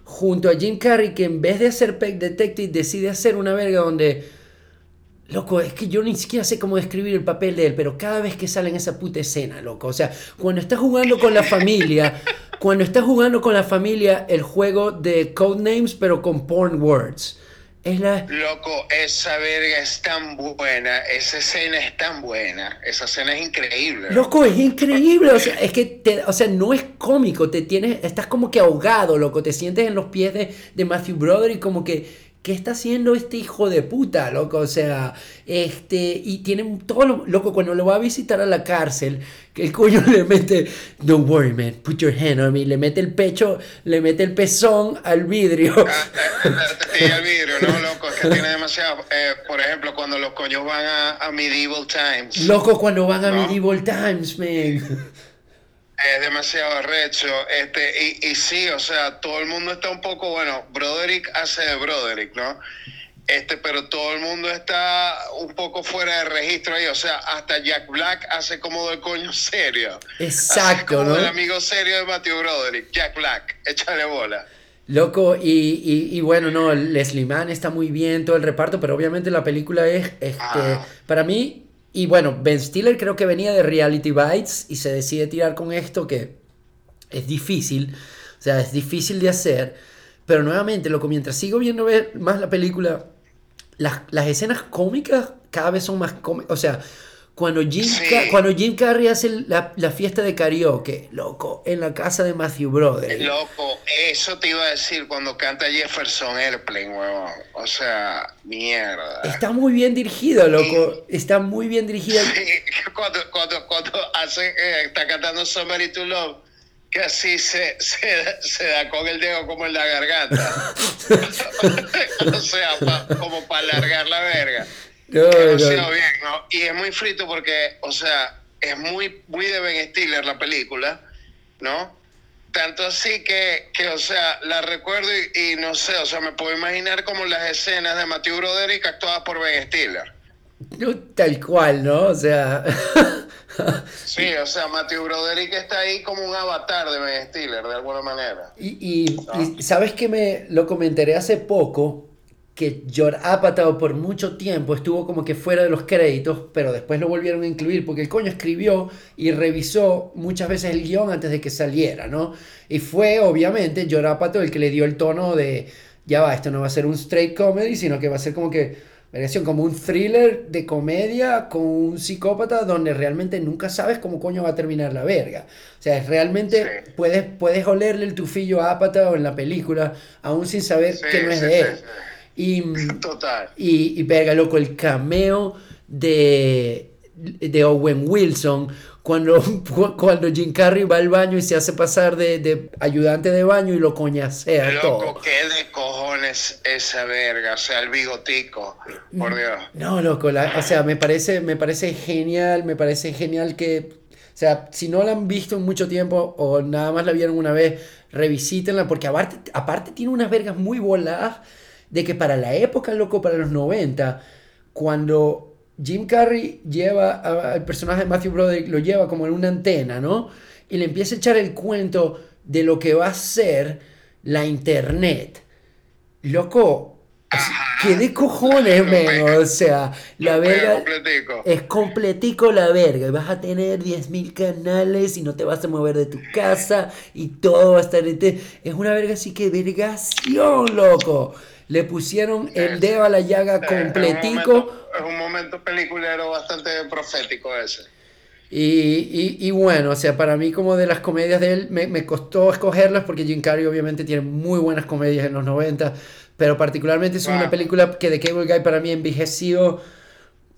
junto a Jim Carrey, que en vez de hacer Pet Detective decide hacer una verga donde Loco, es que yo ni siquiera sé cómo describir el papel de él, pero cada vez que sale en esa puta escena, loco. O sea, cuando está jugando con la familia, cuando está jugando con la familia el juego de Codenames, pero con porn words. Es la...
Loco, esa verga es tan buena, esa escena es tan buena, esa escena es increíble.
Loco, es increíble, o sea, es que, te, o sea, no es cómico, te tienes, estás como que ahogado, loco, te sientes en los pies de, de Matthew y como que ¿Qué está haciendo este hijo de puta, loco? O sea, este, y tiene todo lo, loco, cuando lo va a visitar a la cárcel, que el coño le mete, don't worry, man, put your hand on me, le mete el pecho, le mete el pezón al vidrio.
Ah, eh, sí, al vidrio, no, loco, es que tiene demasiado, eh, por ejemplo, cuando los coños van a, Medieval Times.
Loco, cuando van a Medieval Times, man.
Es demasiado arrecho. Este, y, y sí, o sea, todo el mundo está un poco, bueno, Broderick hace de Broderick, ¿no? Este, pero todo el mundo está un poco fuera de registro ahí. O sea, hasta Jack Black hace como de coño serio.
Exacto, como
¿no? El amigo serio de Matthew Broderick, Jack Black, échale bola.
Loco, y, y, y, bueno, no, Leslie Mann está muy bien, todo el reparto, pero obviamente la película es, este, ah. para mí, y bueno, Ben Stiller creo que venía de Reality Bites y se decide tirar con esto que es difícil, o sea, es difícil de hacer, pero nuevamente, loco, mientras sigo viendo más la película, las, las escenas cómicas cada vez son más cómicas, o sea, cuando Jim, cuando Jim Carrey hace la, la, fiesta de karaoke, loco, en la casa de Matthew Brother.
Loco, eso te iba a decir cuando canta Jefferson Airplane, huevón. O sea, mierda.
Está muy bien dirigida, loco. Está muy bien dirigida.
Sí, cuando, cuando, cuando hace, eh, está cantando Somebody to Love, que así se, se, se, da con el dedo como en la garganta. o sea, como para alargar la verga. No, bien, ¿no? Y es muy frito porque, o sea, es muy, muy de Ben Stiller la película, ¿no? tanto así que, que, o sea, la recuerdo y, y, no sé, o sea, me puedo imaginar como las escenas de Matthew Broderick actuadas por Ben Stiller.
Tal cual, ¿no? O sea...
sí, o sea, Matthew Broderick está ahí como un avatar de Ben Stiller, de alguna manera.
Y, y, y sabes que me lo comentaré hace poco, que George Apatow por mucho tiempo estuvo como que fuera de los créditos, pero después lo volvieron a incluir porque el coño escribió y revisó muchas veces el guion antes de que saliera, ¿no? Y fue obviamente George Apatow el que le dio el tono de, ya va, esto no va a ser un straight comedy, sino que va a ser como que, como un thriller de comedia con un psicópata donde realmente nunca sabes cómo coño va a terminar la verga. O sea, realmente sí. puedes, puedes olerle el tufillo a Apatow en la película, aún sin saber sí, que no es sí, de él. Y,
Total.
Y, y verga, loco, el cameo de, de Owen Wilson cuando, cuando Jim Carrey va al baño y se hace pasar de, de ayudante de baño y lo coñacea
Loco,
todo.
¿qué de cojones esa verga? O sea, el bigotico, por Dios.
No, loco, la, o sea, me parece, me parece genial, me parece genial que, o sea, si no la han visto en mucho tiempo o nada más la vieron una vez, revisítenla porque aparte, aparte tiene unas vergas muy voladas de que para la época, loco, para los 90, cuando Jim Carrey lleva al personaje de Matthew Broderick, lo lleva como en una antena, ¿no? Y le empieza a echar el cuento de lo que va a ser la internet. Loco, ¿qué de cojones, men? O sea, la verga es completico la verga. Vas a tener 10.000 canales y no te vas a mover de tu casa y todo va a estar... Es una verga así que vergación, loco le pusieron el dedo a la llaga completico.
Es un, momento, es un momento peliculero bastante profético ese.
Y, y, y, bueno, o sea, para mí como de las comedias de él, me, me, costó escogerlas porque Jim Carrey obviamente tiene muy buenas comedias en los 90, pero particularmente es wow. una película que de Cable Guy para mí envejecido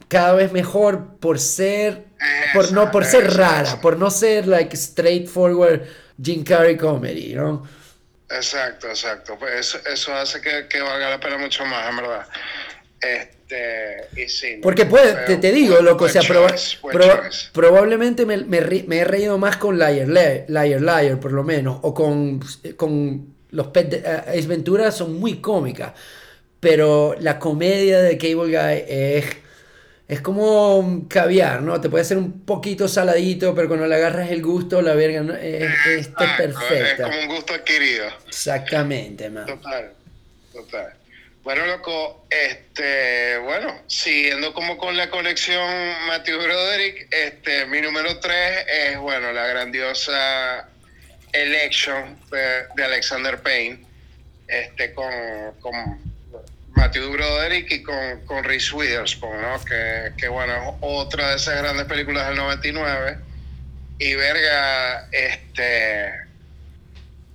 cada vez mejor por ser, esa, por no, por ser esa, rara, por no ser like straightforward Jim Carrey comedy, ¿no?
Exacto, exacto. Pues eso, eso hace que, que, valga la pena mucho más, en verdad. Este, y sí,
Porque puede, te, te, digo, loco, o sea, proba proba probablemente me, me, me, he reído más con Liar, Liar, Liar, por lo menos, o con, con los Pet de, uh, Ace Ventura son muy cómicas, pero la comedia de Cable Guy es es como un caviar, ¿no? Te puede ser un poquito saladito, pero cuando le agarras el gusto, la verga ¿no? es, perfecta.
Es como un gusto adquirido.
Exactamente, man.
Total, total. Bueno, loco, este, bueno, siguiendo como con la conexión Matthew Broderick, este, mi número 3 es, bueno, la grandiosa Election de, de Alexander Payne, este, con, con Matthew Broderick y con, con Reese Witherspoon, ¿no? Que, que, bueno, otra de esas grandes películas del 99. Y verga, este.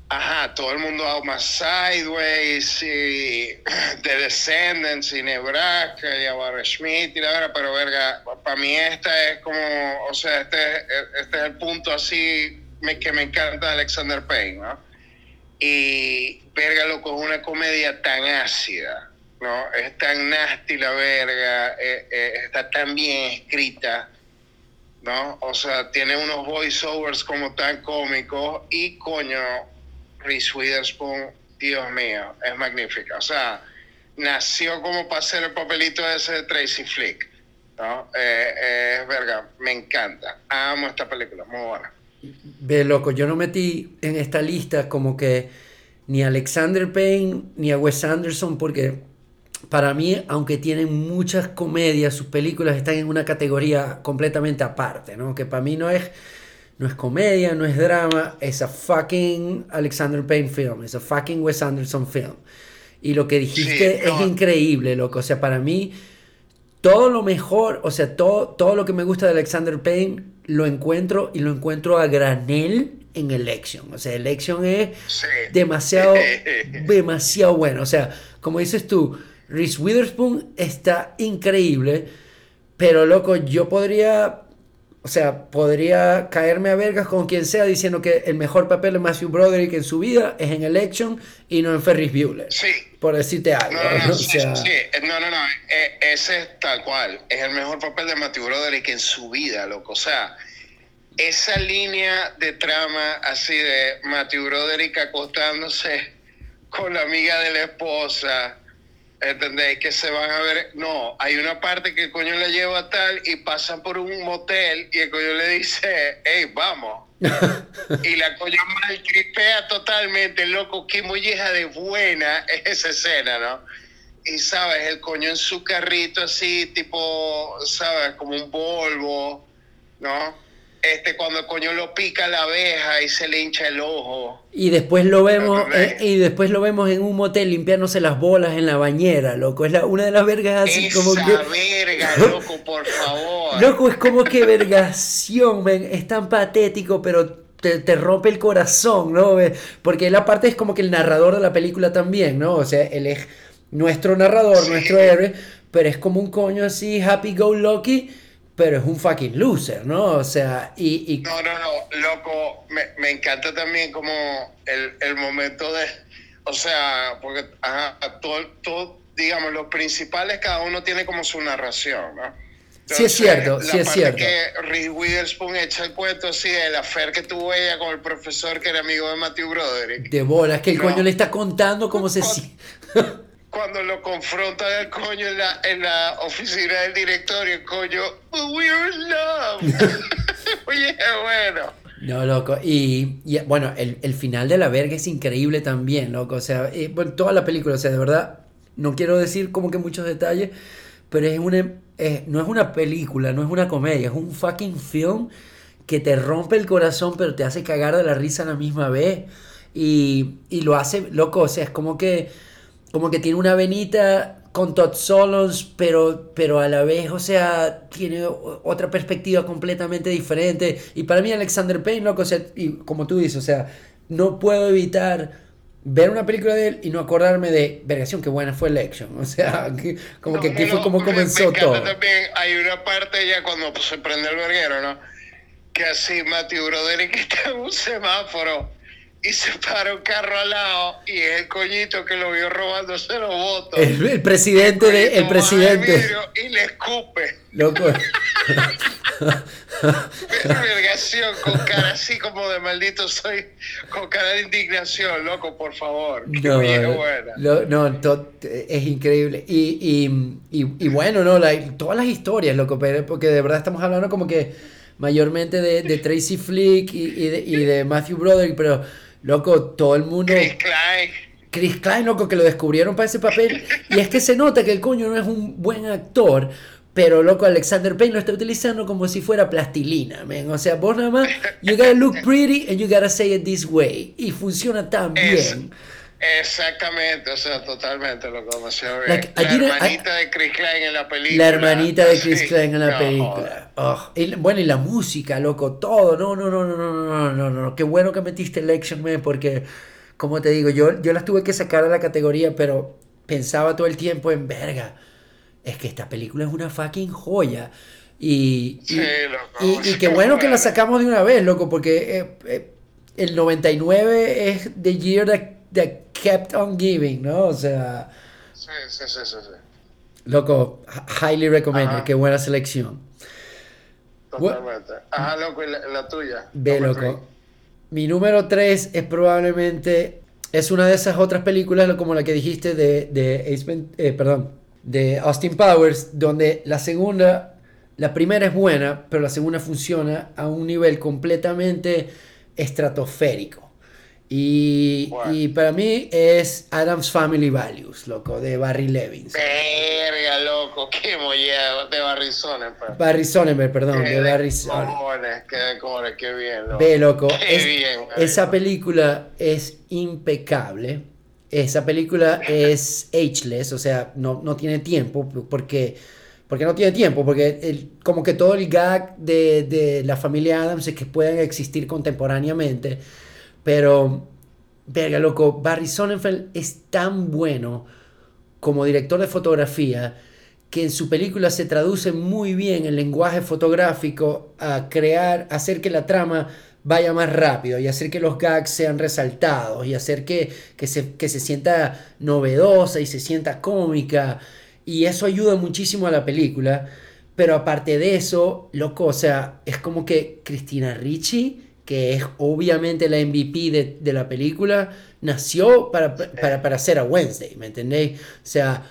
Ajá, todo el mundo más Sideways y The Descendants y Nebraska y Abar Schmidt y la verdad, pero verga, para mí esta es como, o sea, este, este es el punto así que me encanta de Alexander Payne, ¿no? Y verga, loco, es una comedia tan ácida, ¿no? Es tan nasty la verga, eh, eh, está tan bien escrita, ¿no? O sea, tiene unos voiceovers como tan cómicos y coño, Reese Witherspoon, Dios mío, es magnífica. O sea, nació como para hacer el papelito ese de Tracy Flick, ¿no? Eh, es verga, me encanta, amo esta película, muy buena.
Ve, loco, yo no metí en esta lista como que ni Alexander Payne ni a Wes Anderson porque para mí, aunque tienen muchas comedias, sus películas están en una categoría completamente aparte, ¿no? Que para mí no es, no es comedia, no es drama, es a fucking Alexander Payne film, es a fucking Wes Anderson film. Y lo que dijiste sí, no. es increíble, loco. O sea, para mí, todo lo mejor, o sea, todo, todo lo que me gusta de Alexander Payne lo encuentro y lo encuentro a granel en Election. O sea, Election es sí. demasiado, demasiado bueno. O sea, como dices tú, Reese Witherspoon está increíble, pero loco, yo podría, o sea, podría caerme a vergas con quien sea diciendo que el mejor papel de Matthew Broderick en su vida es en Election y no en Ferris Bueller.
Sí.
Por decirte algo.
No, no, no, o sea, sí, sí. no, no, no, ese es tal cual, es el mejor papel de Matthew Broderick en su vida, loco, o sea esa línea de trama así de Matthew Broderick acostándose con la amiga de la esposa, ¿entendéis? Que se van a ver, no, hay una parte que el coño le lleva tal y pasan por un motel y el coño le dice, hey, vamos. y la coño maltripea totalmente, loco, qué molleja de buena es esa escena, ¿no? Y sabes, el coño en su carrito así, tipo, sabes, como un Volvo, ¿no? Este cuando el coño lo pica la abeja y se le hincha el ojo.
Y después lo vemos eh, y después lo vemos en un motel limpiándose las bolas en la bañera, loco. Es la, una de las vergas así
Esa
como que
verga, loco, por favor.
Loco, es como que vergación, ven, es tan patético, pero te, te, rompe el corazón, ¿no? Porque la parte es como que el narrador de la película también, ¿no? O sea, él es nuestro narrador, nuestro héroe, pero es como un coño así happy go lucky pero es un fucking loser, ¿no? O sea, y... y...
No, no, no, loco, me, me encanta también como el, el, momento de, o sea, porque, ajá, todo, todo, digamos, los principales, cada uno tiene como su narración, ¿no?
Entonces, sí es cierto, sí es cierto.
que Reese Witherspoon echa el cuento así de la fer que tuvo ella con el profesor que era amigo de Matthew Broderick.
De bolas, que el no. coño le está contando cómo se...
cuando lo confronta el coño en la, en la oficina del directorio, el coño, we're in love. Oye, bueno.
No, loco. Y, y bueno, el, el, final de la verga es increíble también, loco. O sea, y, bueno, toda la película, o sea, de verdad, no quiero decir como que muchos detalles, pero es una, es, no es una película, no es una comedia, es un fucking film que te rompe el corazón, pero te hace cagar de la risa a la misma vez. Y, y lo hace, loco, o sea, es como que como que tiene una venita con Todd Solons, pero, pero a la vez, o sea, tiene otra perspectiva completamente diferente. Y para mí Alexander Payne, loco, o sea, y como tú dices, o sea, no puedo evitar ver una película de él y no acordarme de, vergación, qué buena fue Election. O sea, que, como
no,
que aquí
no,
fue como
me,
comenzó
me
todo.
También hay una parte ya cuando se prende el verguero, ¿no? Que así Matthew Broderick está en un semáforo y se para un carro al lado y es el coñito que lo vio robándose los votos.
El, el presidente el de el presidente
y le escupe.
Loco.
Vergación con cara así como de maldito soy, con cara de indignación, loco, por favor.
No,
buena.
lo- no, to- es increíble. Y, y, y, y bueno, no, la- todas las historias, loco, pero- porque de verdad estamos hablando como que mayormente de, de Tracy Flick y, y de, y de Matthew Broderick, pero loco, todo el mundo...
Chris Klein.
Chris Klein, loco, que lo descubrieron para ese papel. Y es que se nota que el coño no es un buen actor. Pero, loco, Alexander Payne lo está utilizando como si fuera plastilina, man. O sea, vos nada más, you gotta look pretty and you gotta say it this way. Y funciona tan bien.
Exactamente, o sea, totalmente, lo conoció bien. La, hermanita de Chris Klein en la película.
La hermanita de Chris Klein en la
no,
película. Oh, bueno, y la música, loco, todo. No, no, no, no, no, no, no, no. Qué bueno que metiste Election Man, porque, como te digo, yo, yo las tuve que sacar a la categoría, pero pensaba todo el tiempo en verga. Es que esta película es una fucking joya. Y,
sí, loco,
y, qué bueno que la sacamos de una vez, loco, porque eh, eh, el 99 es The Year That, that kept on giving, ¿no? O sea,
Sí, sí, sí, sí, sí.
loco, highly recommended,
Ajá.
qué buena selección.
Totalmente. Ajá, loco, y la, la tuya.
Ve, loco. Mi número 3 es probablemente. Es una de esas otras películas, como la que dijiste de, de Ace Ven- eh, perdón, de Austin Powers, donde la segunda, la primera es buena, pero la segunda funciona a un nivel completamente estratosférico. Y, y para mí es Adam's Family Values, loco, de Barry Levinson.
Verga, loco, qué mollado de Barrizones, pues.
Barry Sonnenberg, perdón,
Qué
de Barry Sonnenberg.
qué cojones, qué bien, loco.
Ve, loco,
Qué
es-
bien,
esa película es impecable. Esa película es ageless, o sea, no, no tiene tiempo, porque, porque no tiene tiempo, porque el- como que todo el gag de, de la familia Adams es que puedan existir contemporáneamente, pero, verga, loco, Barry Sonnenfeld es tan bueno como director de fotografía que en su película se traduce muy bien el lenguaje fotográfico a crear, hacer que la trama vaya más rápido y hacer que los gags sean resaltados y hacer que, que, se, que se sienta novedosa y se sienta cómica. Y eso ayuda muchísimo a la película. Pero aparte de eso, loco, o sea, es como que Cristina Ricci, que es obviamente la MVP de, de la película, nació para, para, para ser a Wednesday, ¿me entendéis? O sea,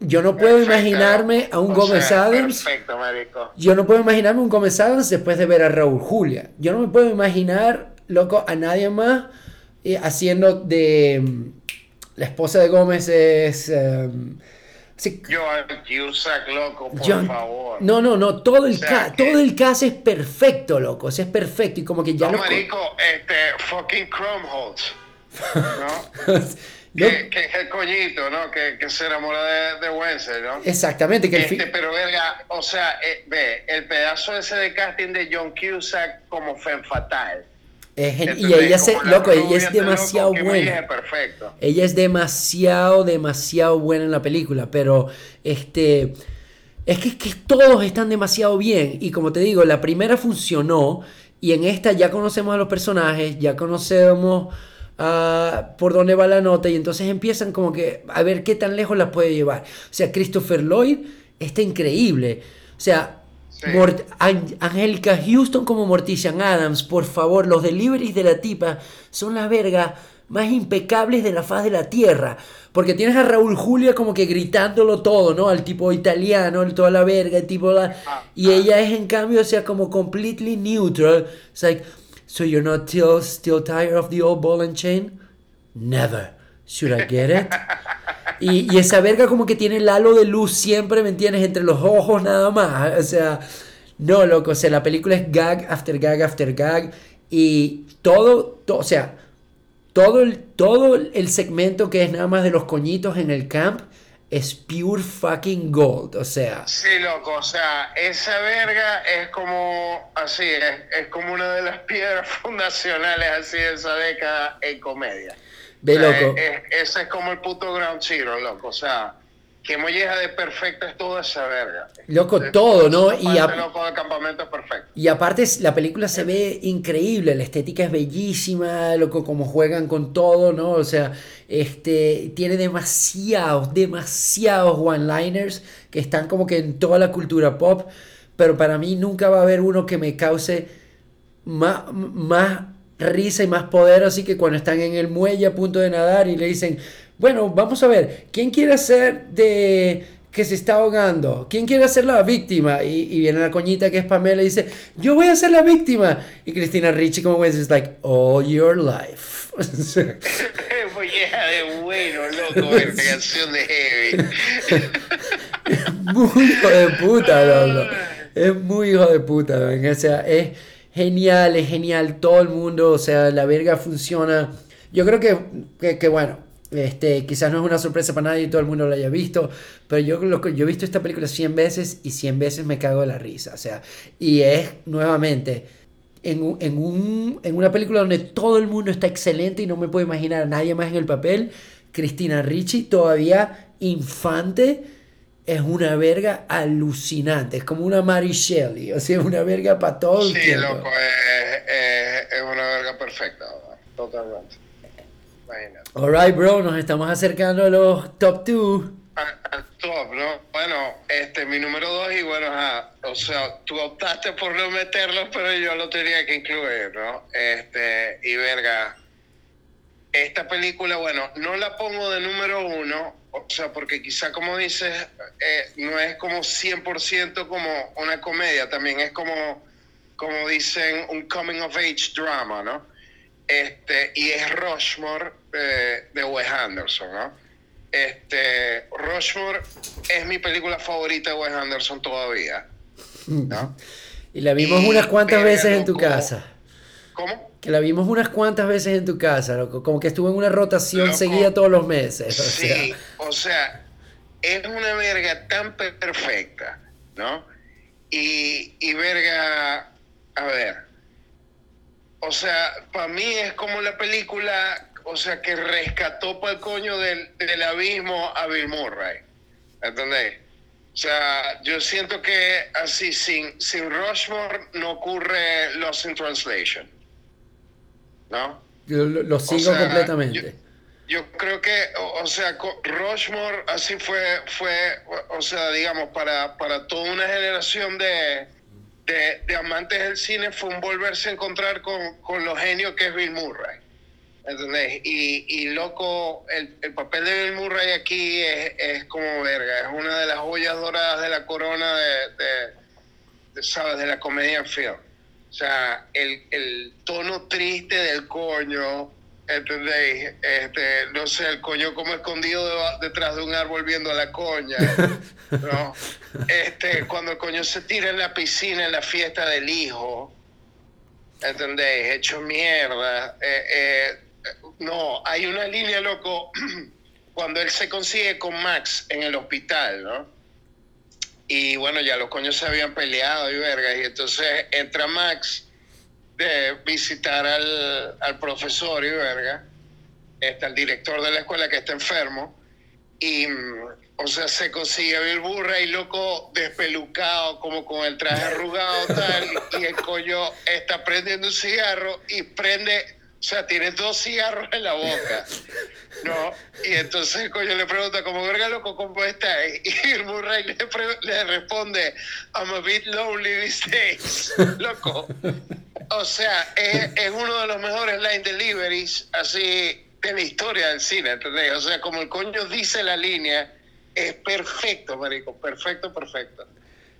yo no puedo imaginarme a un Gómez Adams.
Perfecto, marico.
Yo no puedo imaginarme un Gómez Adams después de ver a Raúl Julia. Yo no me puedo imaginar, loco, a nadie más eh, haciendo de. mm, La esposa de Gómez es. em, sí,
Joan Cusack, loco, por
John-
favor.
No, no, no, todo el,
O sea,
ca-
que-
todo el cast es perfecto, loco, o sea, es perfecto y como que ya
No,
lo...
marico, este, fucking Crumholtz, ¿no?
Lo-
que, que es el coñito, ¿no? Que, que se enamora de, de Wednesday, ¿no?
Exactamente, que el fi-
Este, pero verga, o sea, eh, ve, el pedazo ese de casting de John Cusack como Femme Fatal.
Es gen- y ella se, loco, ella es
loco
demasiado buena.
perfecto.
Ella es demasiado, demasiado buena en la película, pero este... Es que, que todos están demasiado bien y como te digo, la primera funcionó y en esta ya conocemos a los personajes, ya conocemos ah, por dónde va la nota y entonces empiezan como que a ver qué tan lejos la puede llevar. O sea, Christopher Lloyd está increíble. O sea,
Sí.
Angélica Houston como Morticia Adams, por favor, los deliveries de la tipa son la verga más impecables de la faz de la tierra. Porque tienes a Raúl Julia como que gritándolo todo, ¿no? Al tipo italiano, el toda la verga, el tipo... la-
Ah,
y ella es en cambio, o sea, como completely neutral. It's like, so you're not still, still tired of the old ball and chain? Never. Should I get it? Y, esa verga como que tiene el halo de luz siempre, ¿me entiendes? Entre los ojos nada más. O sea, no, loco. O sea, la película es gag after gag after gag. Y todo, to- o sea, todo el, todo el segmento que es nada más de los coñitos en el camp es pure fucking gold. O sea,
Sí, loco, o sea, esa verga es como, así, es, es como una de las piedras fundacionales así de esa década en comedia.
Ve
O sea,
loco.
es- ese es como el puto ground zero, loco, o sea, que molleja de perfecta es toda esa verga.
Loco,
Es-
todo, ¿no? Y a-
loco, del campamento es perfecto.
Y aparte es- la película se ve increíble, la estética es bellísima, loco, como juegan con todo, ¿no? O sea, este, tiene demasiados, demasiados one-liners que están como que en toda la cultura pop, pero para mí nunca va a haber uno que me cause más, más risa y más poder, así que cuando están en el muelle a punto de nadar y le dicen, bueno, vamos a ver, ¿quién quiere ser de que se está ahogando? ¿Quién quiere ser la víctima? Y, y viene la coñita que es Pamela y dice, yo voy a ser la víctima. Y Cristina Ricci como es, es like, all your life.
bueno, loco, verga, canción de heavy.
muy hijo de puta, loco. Es muy hijo de puta, man. O sea, es genial, es genial. Todo el mundo, o sea, la verga funciona. Yo creo que, que, bueno, este, quizás no es una sorpresa para nadie, todo el mundo lo haya visto, pero yo, lo yo he visto esta película 100 veces y 100 veces me cago de la risa. O sea, y es nuevamente en, en, un, en una película donde todo el mundo está excelente y no me puedo imaginar a nadie más en el papel. Cristina Ricci, todavía infante, es una verga alucinante. Es como una Mary Shelley, o sea, es una verga para todo el
Sí,
tiempo.
loco, es, es- es una verga perfecta, totalmente. Imagínate.
Alright, bro, nos estamos acercando a los top 2.
Al, top, ¿no? Bueno, este, mi número dos, y bueno, ajá, o sea, tú optaste por no meterlo, pero yo lo tenía que incluir, ¿no? Este, y verga, esta película, bueno, no la pongo de número uno, o sea, porque quizá como dices, eh, no es como 100% como una comedia, también es como, como dicen, un coming of age drama, ¿no? Este, y es Rushmore eh, de Wes Anderson, ¿no? Este, Rushmore es mi película favorita de Wes Anderson todavía, ¿no?
Y la vimos
Y,
unas cuantas veces en tu casa.
¿Cómo?
Que la vimos unas cuantas veces en tu casa, loco. Como que estuvo en una rotación
Loco.
seguida todos los meses. O sea,
Sí, o sea, es una verga tan per- perfecta, ¿no? Y, y verga, a ver, o sea, para mí es como la película, o sea, que rescató para el coño del, del abismo a Bill Murray, ¿entendés? O sea, yo siento que así, sin, sin Rushmore no ocurre Lost in Translation, ¿no?
yo lo, lo sigo
sea,
completamente.
yo creo que, o, sea, Rushmore así fue, fue, o sea, digamos, para, para toda una generación de, de, amantes del cine fue un volverse a encontrar con, con los genios que es Bill Murray. ¿Entendés? Y, y loco, el, el, papel de Bill Murray aquí es, es, como verga, es una de las joyas doradas de la corona de, de, ¿sabes? de la comedia en film. O sea, el, el tono triste del coño, ¿entendéis? Este, no sé, el coño como escondido detrás de un árbol viendo a la coña, ¿no? Este, cuando el coño se tira en la piscina en la fiesta del hijo, ¿entendéis? Hecho mierda. Eh, eh, no, hay una línea, loco, cuando él se consigue con Max en el hospital, ¿no? Y bueno, ya los coños se habían peleado y verga, y entonces entra Max de visitar al, al profesor y verga, está el director de la escuela que está enfermo, y o sea, se consigue Bill Burra y loco despelucado, como con el traje arrugado tal, y el coño está prendiendo un cigarro y prende, o sea, tiene dos cigarros en la boca, ¿no? Y entonces el coño le pregunta, como verga loco, ¿cómo está? Y Bill Murray le, le responde, I'm a bit lonely these days, loco. O sea, es, es uno de los mejores line deliveries así de la historia del cine, ¿entendés? O sea, como el coño dice la línea, es perfecto, marico, perfecto, perfecto.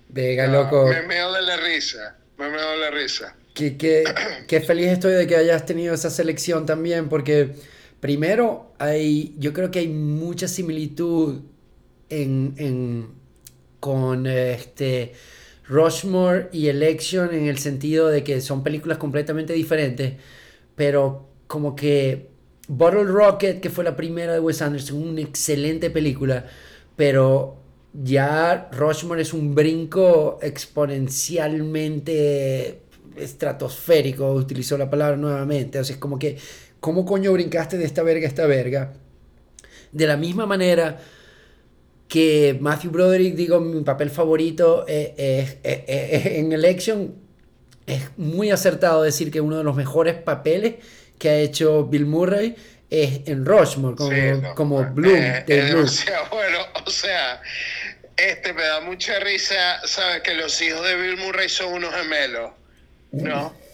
Venga, loco.
Me meo de la risa, me meo de la risa.
Qué, qué, feliz estoy de que hayas tenido esa selección también, porque primero hay, yo creo que hay mucha similitud en, en, con este Rushmore y Election en el sentido de que son películas completamente diferentes, pero como que Bottle Rocket, que fue la primera de Wes Anderson, una excelente película, pero ya Rushmore es un brinco exponencialmente estratosférico, utilizó la palabra nuevamente, o sea, es como que, ¿cómo coño brincaste de esta verga a esta verga? De la misma manera que Matthew Broderick, digo, mi papel favorito eh, eh, eh, en Election, es muy acertado decir que uno de los mejores papeles que ha hecho Bill Murray es en Rushmore, como, como Bloom.
O sea, bueno, o sea, este me da mucha risa, ¿sabes? Que los hijos de Bill Murray son unos gemelos, ¿no?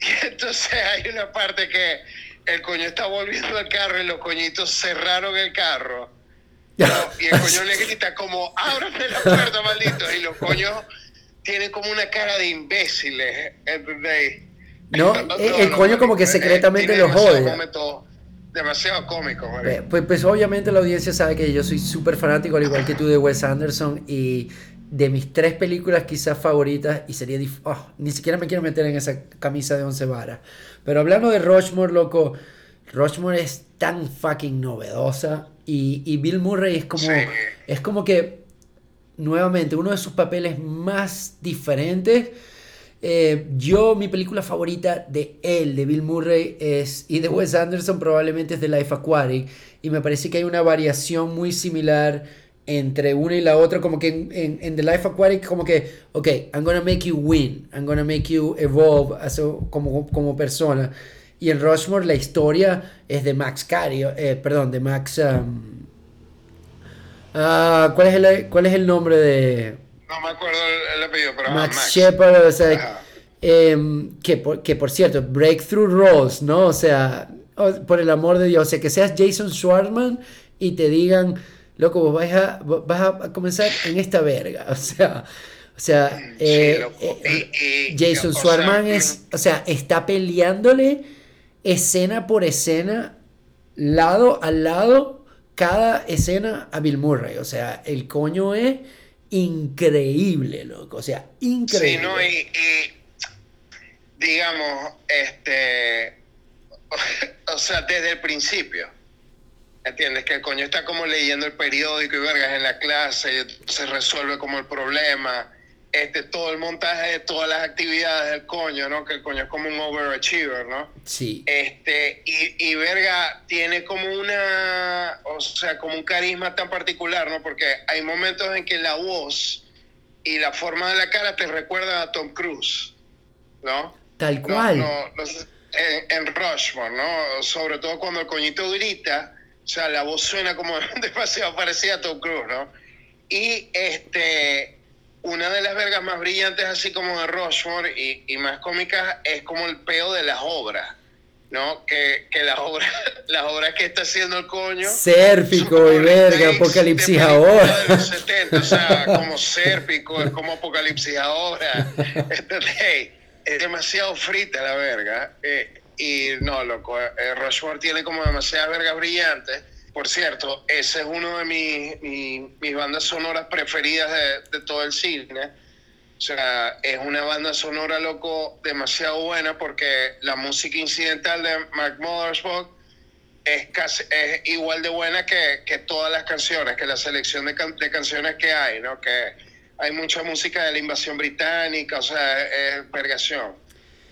Y entonces hay una parte que el coño está volviendo al carro y los coñitos cerraron el carro y el coño le grita como, ábrame la puerta, maldito. Y los coños tienen como una cara de imbéciles, ¿entendéis?
No, el, coño como que secretamente los odia.
Demasiado cómico,
pues, pues, obviamente la audiencia sabe que yo soy súper fanático, al igual que tú, de Wes Anderson. Y de mis tres películas quizás favoritas, y sería... Oh, ni siquiera me quiero meter en esa camisa de once varas. Pero hablando de Rushmore, loco, Rushmore es tan fucking novedosa y, Bill Murray es como, es como que, nuevamente, uno de sus papeles más diferentes. Eh, yo, mi película favorita de él, de Bill Murray, es, y de Wes Anderson probablemente es The Life Aquatic. Y me parece que hay una variación muy similar entre una y la otra, como que en, en, The Life Aquatic, como que, ok, I'm gonna make you win, I'm gonna make you evolve as como, como persona. Y en Rushmore la historia es de Max Cario, eh, perdón, de Max... Um, uh, ¿cuál, es el, ¿Cuál es el nombre de...?
No me acuerdo el, apellido, pero
Max, Max. Shepard, o sea, eh, que, por, que por cierto, Breakthrough Roles, ¿no? O sea, por el amor de Dios, o sea, que seas Jason Schwartzman y te digan, loco, vos vas a, vas a comenzar en esta verga, o sea... O sea, eh, eh, Jason Schwartzman es, o sea, está peleándole escena por escena, lado a lado, cada escena a Bill Murray. O sea, el coño es increíble, loco. O sea, increíble.
Sí, ¿no? Y, digamos, este. o sea, desde el principio. ¿Entiendes? Que el coño está como leyendo el periódico y vergas en la clase y se resuelve como el problema este, todo el montaje de todas las actividades del coño, ¿no? Que el coño es como un overachiever, ¿no?
Sí.
Este, y, y Verga tiene como una, o sea, como un carisma tan particular, ¿no? Porque hay momentos en que la voz y la forma de la cara te recuerda a Tom Cruise, ¿no?
Tal cual.
en, en Rushmore, ¿no? Sobre todo cuando el coñito grita, O sea, la voz suena como demasiado parecida a Tom Cruise, ¿no? Y este, una de las vergas más brillantes, así como de Rushmore y, y más cómicas, es como el peo de las obras. ¿no? Que, que las obras las obras que está haciendo el coño.
Sérpico y verga, Apocalipsis ahora.
De los 70, o sea, como Sérpico, es como Apocalipsis ahora. Entonces, es demasiado frita la verga. Eh, y no, loco, eh, Rushmore tiene como demasiadas vergas brillantes. Por cierto, ese es uno de mis, mis, bandas sonoras preferidas de, todo el cine o sea, es una banda sonora, loco, demasiado buena porque la música incidental de Mark Mothersbaugh es, casi, es igual de buena que, que, todas las canciones, que la selección de, de, canciones que hay, ¿no? Que hay mucha música de la invasión británica, o sea, es vergación.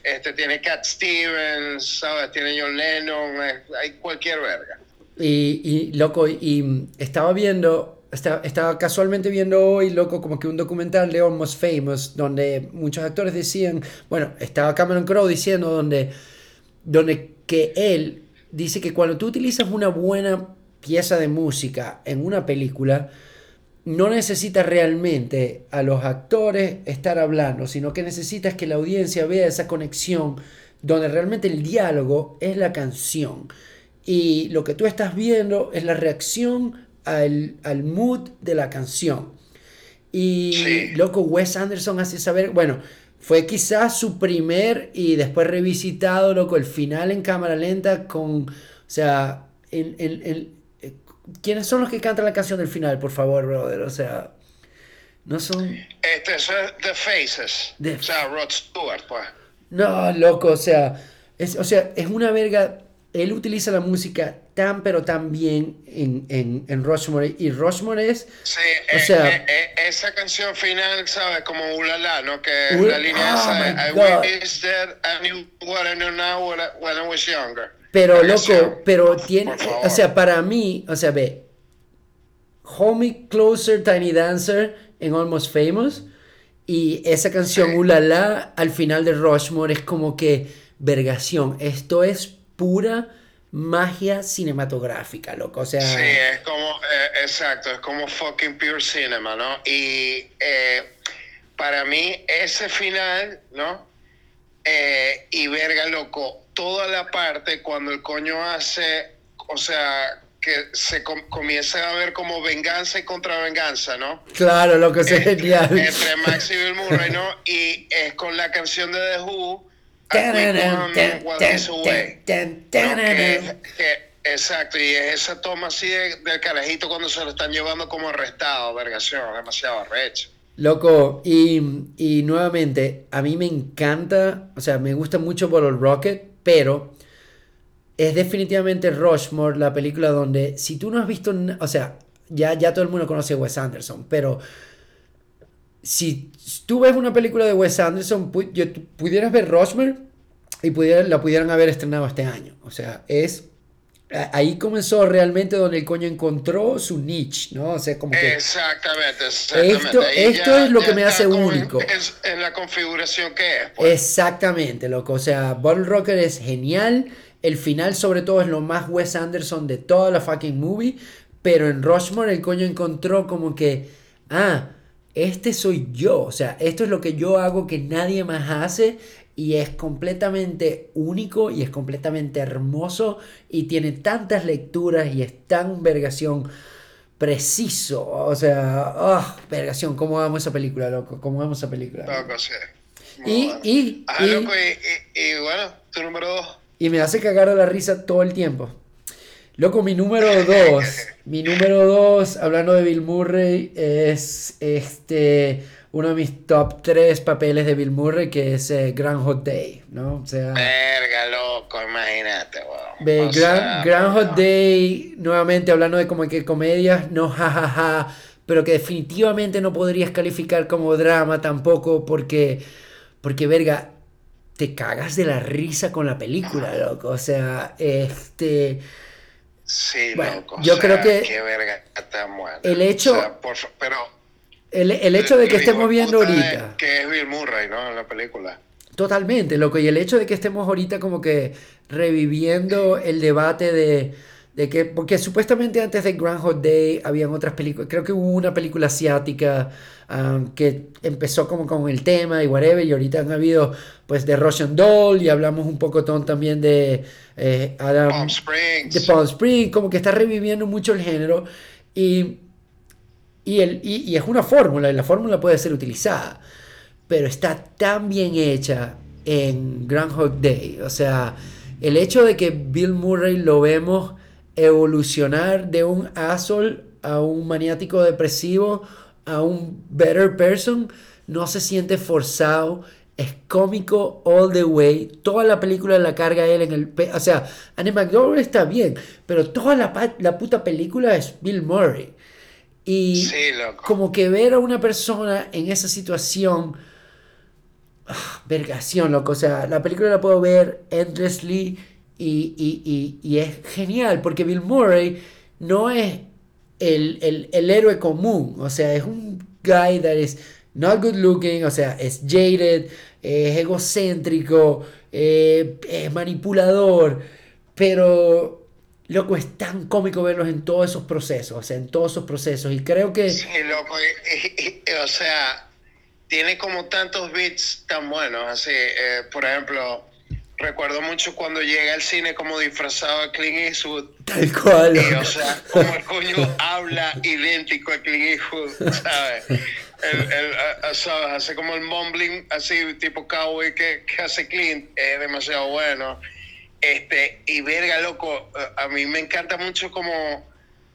Este, tiene Cat Stevens. Tiene John Lennon, hay cualquier verga.
Y, loco, y estaba viendo estaba, casualmente viendo hoy, loco, como que un documental de Almost Famous, donde muchos actores decían, bueno, estaba Cameron Crowe diciendo donde, donde que él dice que cuando tú utilizas una buena pieza de música en una película, no necesitas realmente a los actores estar hablando, sino que necesitas que la audiencia vea esa conexión donde realmente el diálogo es la canción. Y lo que tú estás viendo es la reacción al, al mood de la canción. Y loco, Wes Anderson hace saber, bueno, fue quizás su primer y después revisitado, loco, el final en cámara lenta con, o sea, eh, ¿quiénes son los que cantan la canción del final, por favor, brother? O sea, no son...
Este es The Faces, o sea, Rod Stewart, pues.
No, loco, o sea, es, o sea, es una verga. Él utiliza la música tan pero tan bien en, en, en Rushmore y Rushmore es
sí, o eh, sea eh, eh, esa canción final sabes como ulala no que la línea oh esa I wish that I knew what I know now when I was younger
pero loco pero tiene o sea para mí o sea ve Homie Closer Tiny Dancer en Almost Famous y esa canción sí. ulala al final de Rushmore es como que vergación esto es pura magia cinematográfica, loco. O sea.
Sí, es como, eh, exacto, es como fucking pure cinema, ¿no? Y eh, para mí, ese final, ¿no? Eh, y verga, loco, toda la parte cuando el coño hace, o sea, que se com comienza a ver como venganza y contravenganza, ¿no?
Claro, lo que es genial.
Entre Max y Bill Murray, ¿no? Y es con la canción de The Who Exacto, y es esa toma así de, del carajito cuando se lo están llevando como arrestado, vergación, demasiado arrecho.
Loco, y, y, nuevamente, a mí me encanta, o sea, me gusta mucho Bottle Rocket, pero es definitivamente Rushmore la película donde, si tú no has visto, o sea, ya, ya todo el mundo conoce Wes Anderson, pero si tú ves una película de Wes Anderson, pudieras ver Rushmore y la pudieran haber estrenado este año. O sea, es ahí comenzó realmente donde el coño encontró su niche, ¿no? O sea, como que...
Exactamente, exactamente.
Esto, esto es lo que me hace único.
Es, en la configuración que es.
Pues. Exactamente, loco. O sea, Bottle Rocker es genial. El final, sobre todo, es lo más Wes Anderson de toda la fucking movie. Pero en Rushmore el coño encontró como que... Ah, este soy yo, o sea, esto es lo que yo hago que nadie más hace y es completamente único y es completamente hermoso y tiene tantas lecturas y es tan vergación preciso, o sea, oh, vergación, ¿cómo amo esa película, loco? ¿Cómo amo esa película?
Loco, sí.
Y, y,
ah, y, loco, y, y, bueno, tu número dos.
Y me hace cagar de la risa todo el tiempo. Loco, mi número dos. mi número dos, hablando de Bill Murray, es este uno de mis top tres papeles de Bill Murray, que es eh, Grand Hot Day, ¿no? O sea.
Verga, loco, imagínate,
wow. Grand, Hot Day, nuevamente hablando de como que comedias, no jajaja, ja, ja, pero que definitivamente no podrías calificar como drama tampoco, porque, porque, verga, te cagas de la risa con la película, loco. O sea, este
Sí, loco.
Yo creo que.
Qué verga
El hecho.
O sea, por, pero.
El, el, hecho de que estemos viendo ahorita.
Que es Bill Murray, ¿no? En la película.
Totalmente, loco. Y el hecho de que estemos ahorita como que reviviendo el debate de, de que, porque supuestamente antes de Groundhog Day habían otras películas, creo que hubo una película asiática um, que empezó como con el tema y whatever, y ahorita han habido pues de Russian Doll y hablamos un poco también de eh, Adam,
Palm Springs.
de Palm Springs, como que está reviviendo mucho el género y, y, el, y, es una fórmula, y la fórmula puede ser utilizada, pero está tan bien hecha en Groundhog Day, o sea, el hecho de que Bill Murray lo vemos evolucionar de un asshole a un maniático depresivo a un better person no se siente forzado es cómico all the way. Toda la película la carga él en el o sea Annie McDowell está bien pero toda la, la puta película es Bill Murray y
Sí, loco.
como que ver a una persona en esa situación ah, vergación, loco. O sea, la película la puedo ver endlessly y, y, y, y es genial porque Bill Murray no es el, el, el héroe común. O sea, es un guy that is not good looking, o sea, es jaded, es egocéntrico, eh, es manipulador, pero loco, es tan cómico verlos en todos esos procesos, o sea, en todos esos procesos. Y creo que...
Sí, loco. y- y- y, o sea, tiene como tantos beats tan buenos. Así, eh, por ejemplo, recuerdo mucho cuando llega al cine como disfrazado de Clint Eastwood.
Tal cual,
Y, o sea, como el coño habla idéntico a Clint Eastwood, ¿sabes? El, el, a- a- ¿sabes? Hace como el mumbling así, tipo cowboy que, que hace Clint, es demasiado bueno. Este, y verga, loco, a- mí me encanta mucho como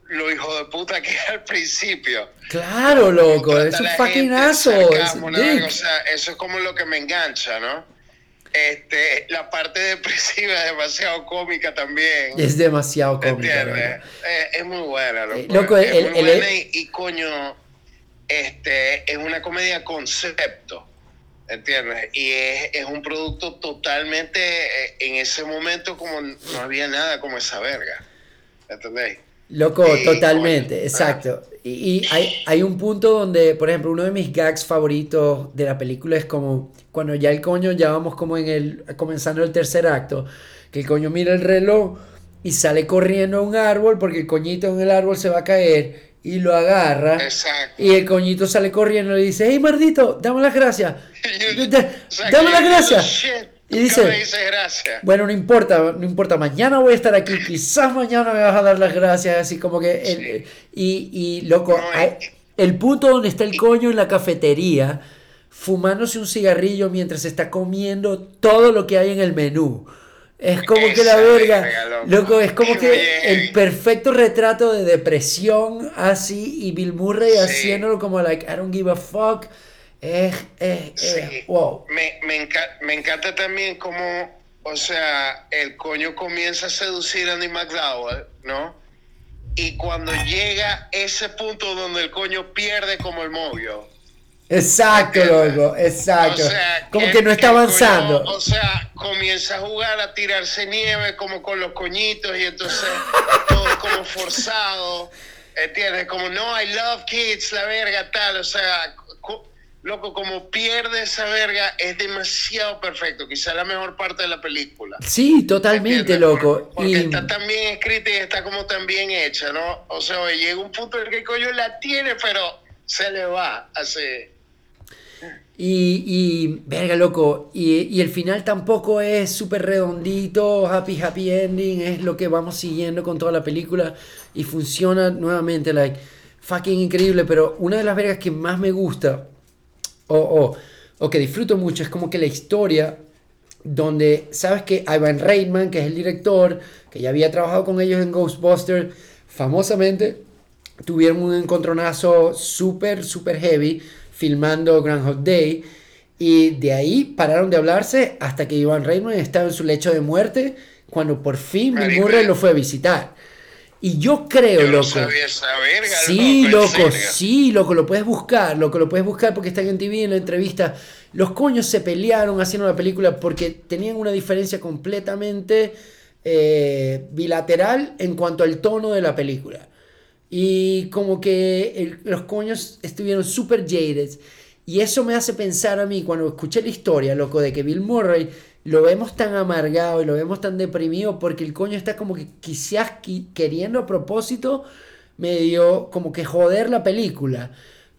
lo hijo de puta que es al principio.
Claro, loco, es un fucking.
O sea, eso es como lo que me engancha, ¿no? Este, la parte depresiva es demasiado cómica también.
Es demasiado cómica.
Eh, es muy buena, loco.
Eh, loco,
es
el-
muy
el-
buena y, y, coño, este, es una comedia concepto, ¿entiendes? Y es, es un producto totalmente, eh, en ese momento como no había nada como esa verga, ¿entendés?
Loco, totalmente, exacto. Y, y hay, hay un punto donde, por ejemplo, uno de mis gags favoritos de la película es como cuando ya el coño, ya vamos como en el, comenzando el tercer acto, que el coño mira el reloj y sale corriendo a un árbol porque el coñito en el árbol se va a caer y lo agarra.
Exacto.
Y el coñito sale corriendo y le dice, hey mardito, dame las gracias. Dame las gracias.
"Shit,
Y dice-
gracias.
Bueno, no importa, no importa, mañana voy a estar aquí, quizás mañana me vas a dar las gracias, así como que... el- y, y, loco,
No,
hay- el punto donde está el coño en la cafetería, fumándose un cigarrillo mientras está comiendo todo lo que hay en el menú. Es como que la verga,
loco.
loco, es como
Qué
que
bien.
el perfecto retrato de depresión así y Bill Murray
Sí.
haciéndolo como like, I don't give a fuck. Es, es, wow.
Me, me, enca- me encanta también cómo, o sea, el coño comienza a seducir a Andy McDowell, ¿no? Y cuando llega ese punto donde el coño pierde como el novio.
Exacto, loco, exacto.
O sea,
como que, no está
coño,
avanzando.
o sea, comienza a jugar, a tirarse nieve como con los coñitos y entonces todo como forzado. ¿Entiendes? Como no, I love kids, la verga, tal. O sea, co- loco, como pierde esa verga, es demasiado perfecto. Quizá la mejor parte de la película.
Sí, totalmente,
¿Entiendes?
loco.
Porque
Y
está tan bien escrita y está como tan bien hecha, ¿no? O sea, llega un punto en el que el coño la tiene, pero se le va así.
Y, y, verga, loco, y, y el final tampoco es súper redondito, happy, happy ending, es lo que vamos siguiendo con toda la película y funciona nuevamente, like, fucking increíble, pero una de las vergas que más me gusta, o, o, o que disfruto mucho, es como que la historia donde, sabes que Ivan Reitman, que es el director, que ya había trabajado con ellos en Ghostbusters, famosamente tuvieron un encontronazo súper, súper heavy filmando Groundhog Day. Y de ahí pararon de hablarse hasta que Ivan Reitman estaba en su lecho de muerte, cuando por fin Bill Murray lo fue a visitar. Y yo creo,
Yo no
loco.
sabía esa verga,
Sí,
¿en
loco, sí, loco, lo puedes buscar, loco, lo puedes buscar porque está en TV en la entrevista. Los coños se pelearon haciendo la película porque tenían una diferencia completamente eh, bilateral en cuanto al tono de la película. Y como que los coños estuvieron súper jaded. Y eso me hace pensar a mí, cuando escuché la historia, loco, de que Bill Murray lo vemos tan amargado y lo vemos tan deprimido porque el coño está como que quizás queriendo a propósito medio como que joder la película.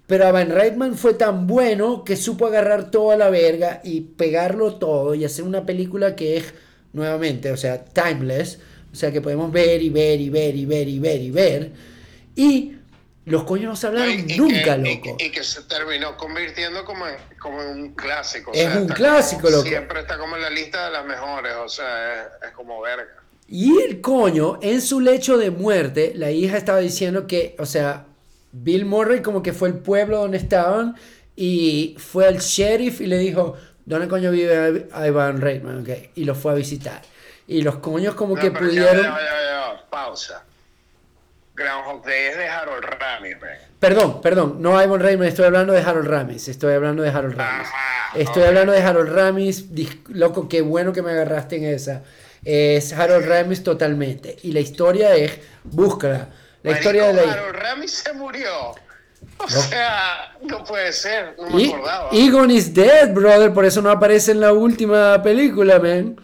Pero Van Reitman fue tan bueno que supo agarrar toda la verga y pegarlo todo y hacer una película que es, nuevamente, o sea, timeless. O sea, que podemos ver y ver y ver y ver y ver y ver. Y los coños no se hablaron nunca, loco.
Y, que se terminó convirtiendo como en, como un clásico.
es un clásico, loco.
Siempre está como en la lista de las mejores, o sea, es, es, como verga.
Y el coño, en su lecho de muerte, la hija estaba diciendo que, o sea, Bill Murray como que fue el pueblo donde estaban y fue al sheriff y le dijo, ¿dónde coño vive Ivan Reitman? Okay. Y lo fue a visitar. Y los coños como que pudieron...
pausa. Groundhog Day es de Harold Ramis,
Perdón, perdón, no Ivan Reitman, estoy hablando de Harold Ramis, estoy hablando de Harold Ramis. estoy hablando de Harold Ramis, loco, qué bueno que me agarraste en esa. Es Harold Ramis totalmente. Y la historia es, búscala. La historia de la
Harold Ramis se murió. O sea, no puede ser, no me acordaba.
Egon is dead, brother, por eso no aparece en la última película, man.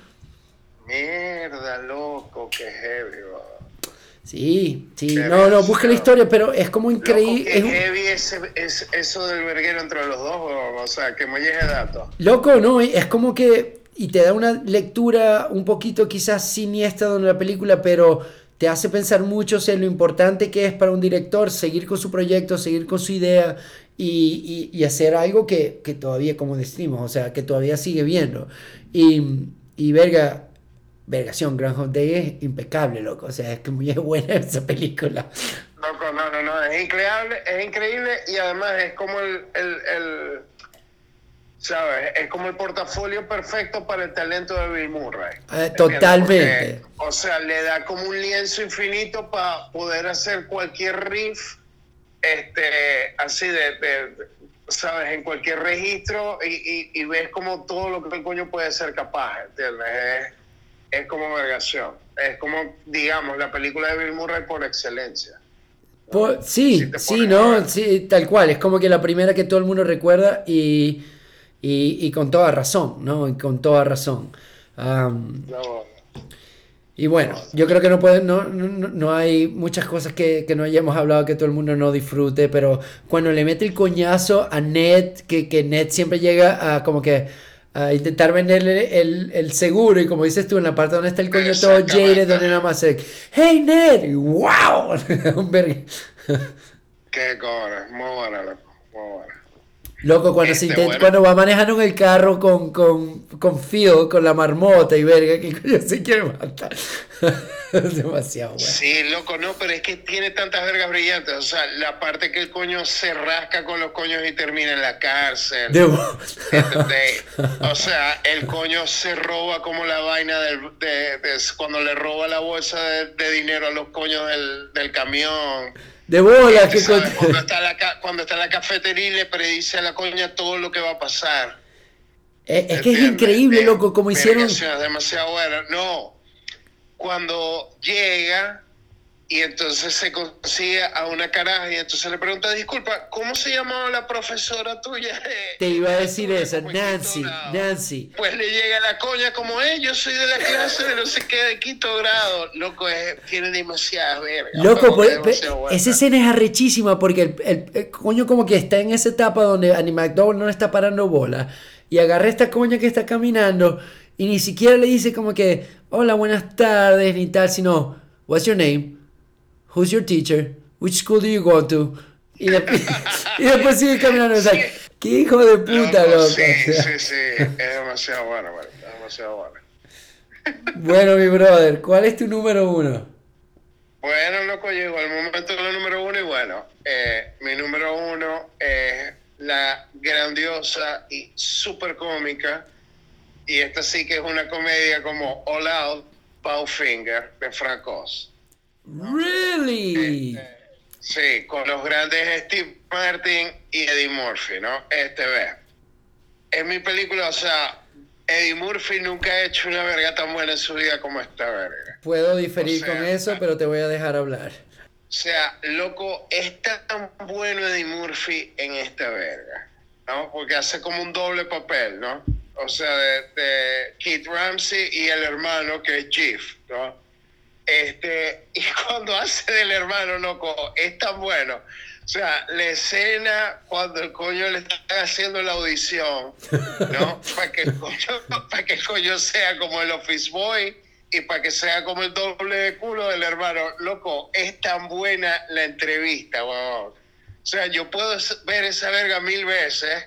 Mierda, loco, qué heavy,
Sí, sí, no, no, busca la historia, pero es como increíble.
es heavy es, eso del verguero entre los dos, o sea, que me llegue datos.
Loco, no, es como que. Y te da una lectura un poquito quizás siniestra de la película, pero te hace pensar mucho en lo importante que es para un director seguir con su proyecto, seguir con su idea y, y, hacer algo que, que, todavía, como decimos, o sea, que todavía sigue viendo. Y, y verga, vergación, Groundhog Day es impecable, loco. O sea, es que muy buena esa película.
Loco, no, no, no, es increíble, es increíble y además es como el, el, el ¿sabes? Es como el portafolio perfecto para el talento de Bill Murray.
Eh, totalmente.
o sea, le da como un lienzo infinito para poder hacer cualquier riff, este, así de, ¿sabes? En cualquier registro y, y, ves como todo lo que el coño puede ser capaz, ¿entiendes? Es como vergación. Es como, digamos, la película de Bill Murray por excelencia.
sí, sí, ¿no? Sí, tal cual. Es como que la primera que todo el mundo recuerda y, y, con toda razón, ¿no? Y con toda razón. y bueno, yo creo que no, puede, no, no, hay muchas cosas que, que, no hayamos hablado que todo el mundo no disfrute, pero cuando le mete el coñazo a Ned, que, que Ned siempre llega a como que a intentar venderle el, el, seguro. Y como dices tú en la parte donde está el coño todo jaded donde nada más es hey Ned wow un
qué cobra muy buena muy buena
Loco, cuando, se este, cuando va manejando en el carro con, con, con Phil, con la marmota y verga, que coño se quiere matar. es demasiado bueno.
Sí, loco, no, pero es que tiene tantas vergas brillantes. O sea, la parte que el coño se rasca con los coños y termina en la cárcel. o sea, el coño se roba como la vaina del, de, cuando le roba la bolsa de, dinero a los coños del, del camión
de bola que
cuando, está la, cuando está en la cafetería y le predice a la coña todo lo que va a pasar.
Eh, es, que es increíble, loco, como hicieron.
Demasiado bueno. No, cuando llega y entonces se consigue a una caraja y entonces le pregunta, disculpa, ¿cómo se llamaba la profesora tuya?
Te iba a decir eso, Nancy, Nancy.
Pues le llega la coña como, eh, yo soy de la clase de no sé qué, de quinto grado. Loco, es, tiene demasiadas vergas.
Loco, pues, esa escena es arrechísima porque el, coño como que está en esa etapa donde Annie McDowell no le está parando bola y agarra esta coña que está caminando y ni siquiera le dice como que, hola, buenas tardes, ni tal, sino, what's your name? Who's your teacher? Which school do you go to? Y, después sigue caminando. O sea, qué hijo de puta, loco.
Sí, sí, sí. Es demasiado bueno, bueno. Es demasiado bueno.
Bueno, mi brother, ¿cuál es tu número uno?
Bueno, loco, llegó el momento de la número uno y bueno, eh, mi número uno es la grandiosa y súper cómica, y esta sí que es una comedia como All Out, Powfinger, de Frank Oz.
Really?
Este, sí, con los grandes Steve Martin y Eddie Murphy, ¿no? Este ve. Es mi película, o sea, Eddie Murphy nunca ha hecho una verga tan buena en su vida como esta verga.
Puedo diferir con eso, pero te voy a dejar hablar.
O sea, loco, es tan bueno Eddie Murphy en esta verga, ¿no? Porque hace como un doble papel, ¿no? o sea, de, de Keith Ramsey y el hermano que es Jeff, ¿no? Este, y cuando hace del hermano, loco, es tan bueno. O sea, la escena cuando el coño le está haciendo la audición, ¿no? para, que el coño, para que el coño sea como el office boy y para que sea como el doble de culo del hermano. Loco, es tan buena la entrevista, weón. O sea, yo puedo ver esa verga mil veces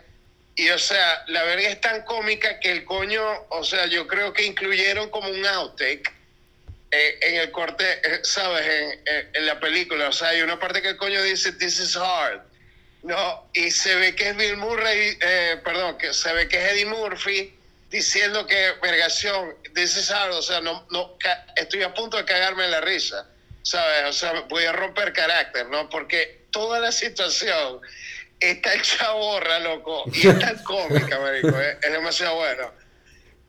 y, o sea, la verga es tan cómica que el coño, o sea, yo creo que incluyeron como un outtake eh, en el corte, eh, ¿sabes? En, en, la película, o sea, hay una parte que el coño dice, this is hard. No, y se ve que es Bill Murray, eh, perdón, que se ve que es Eddie Murphy diciendo que, vergación, this is hard, o sea, no, no, estoy a punto de cagarme en la risa, ¿sabes? O sea, voy a romper carácter, ¿no? Porque toda la situación está hecha borra, loco, y es tan cómica, marico, es demasiado bueno.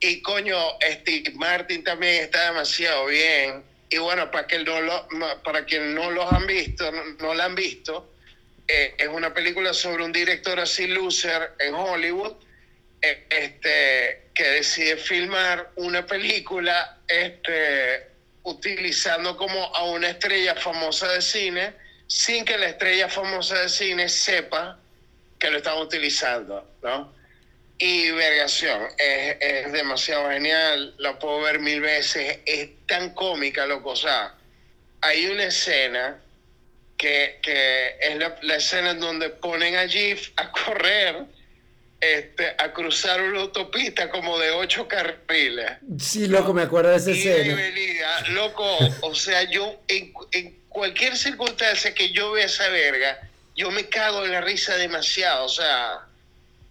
Y coño, Steve Martin también está demasiado bien. Y bueno, para, que no lo, para quien no los han visto, no, no la han visto, eh, es una película sobre un director así loser en Hollywood eh, este, que decide filmar una película este, utilizando como a una estrella famosa de cine sin que la estrella famosa de cine sepa que lo están utilizando, ¿no? Y Vergación es, es, demasiado genial, la puedo ver mil veces, es tan cómica, loco. O sea, hay una escena que, que es la, la, escena en donde ponen a Jeff a correr, este, a cruzar una autopista como de ocho carriles.
Sí, loco, me acuerdo de esa
y
escena.
Venida, loco, o sea, yo en, en cualquier circunstancia que yo vea esa verga, yo me cago en la risa demasiado, o sea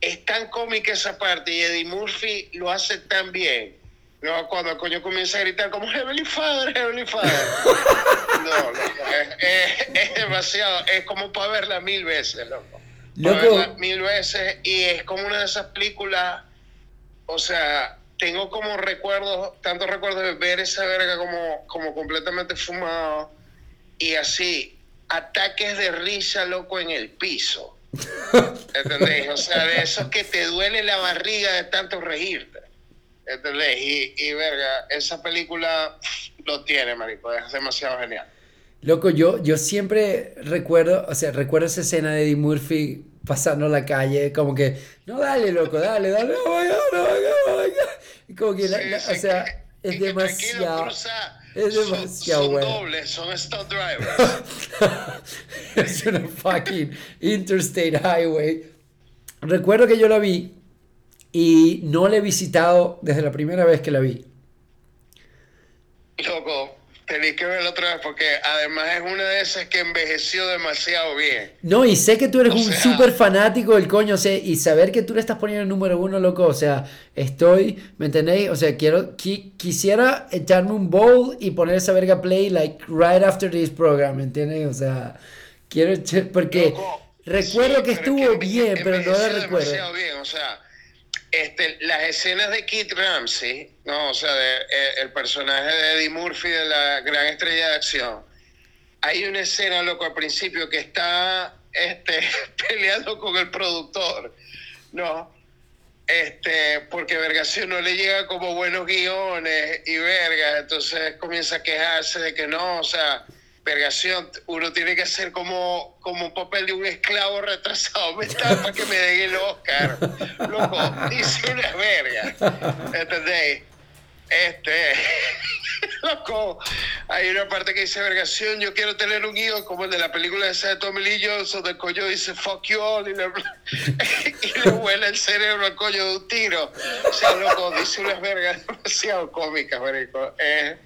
es tan cómica esa parte y Eddie Murphy lo hace tan bien. No, cuando el coño comienza a gritar como Heavenly Father, Heavenly Father. No, loco, es, es, es, demasiado, es como para verla mil veces, loco. Para
Loco.
verla mil veces y es como una de esas películas, o sea, tengo como recuerdos, tantos recuerdos de ver esa verga como, como completamente fumado y así, ataques de risa, loco, en el piso. ¿Entendés? O sea, de esos que te duele la barriga de tanto reírte. ¿Entendés? Y, y verga, esa película lo tiene, marico, es demasiado genial.
Loco, yo, yo siempre recuerdo, o sea, recuerdo esa escena de Eddie Murphy pasando la calle, como que, no, dale, loco, dale, dale, no, no, no, no, como que, la- la- o sea, es demasiado.
cruza,
es
son-
demasiado
son,
bueno.
dobles, son stunt drivers.
es una fucking interstate highway. Recuerdo que yo la vi y no la he visitado desde la primera vez que la vi.
Loco, tenéis que verla otra vez porque además es una de esas que envejeció demasiado bien.
No, y sé que tú eres
O
un súper fanático del coño, o sea, y saber que tú le estás poniendo el número uno, loco, o sea, estoy, ¿me entendéis? O sea, quiero, qui- quisiera echarme un bowl y poner esa verga play, like, right after this program, ¿me entiendes? O sea, quiero, porque
Loco,
recuerdo
sí,
que estuvo
es que
bien, pero no la recuerdo.
demasiado bien, o sea, este, las escenas de Kit Ramsey, no, o sea, de, eh, el personaje de Eddie Murphy de la gran estrella de acción. Hay una escena, loco, al principio que está este, peleando con el productor, ¿no? Este, porque Vergación no le llega como buenos guiones y verga, entonces comienza a quejarse de que no, o sea, Vergación, uno tiene que hacer como, como un papel de un esclavo retrasado mental para que me den el Oscar. Loco, dice una verga, ¿entendéis? Este, loco, hay una parte que dice vergación, yo quiero tener un guion como el de la película esa de Tommy Lee Jones, donde el coño dice fuck you all y le, y le vuela el cerebro al coño de un tiro. O sea, loco, dice unas vergas demasiado cómicas, marico. Es,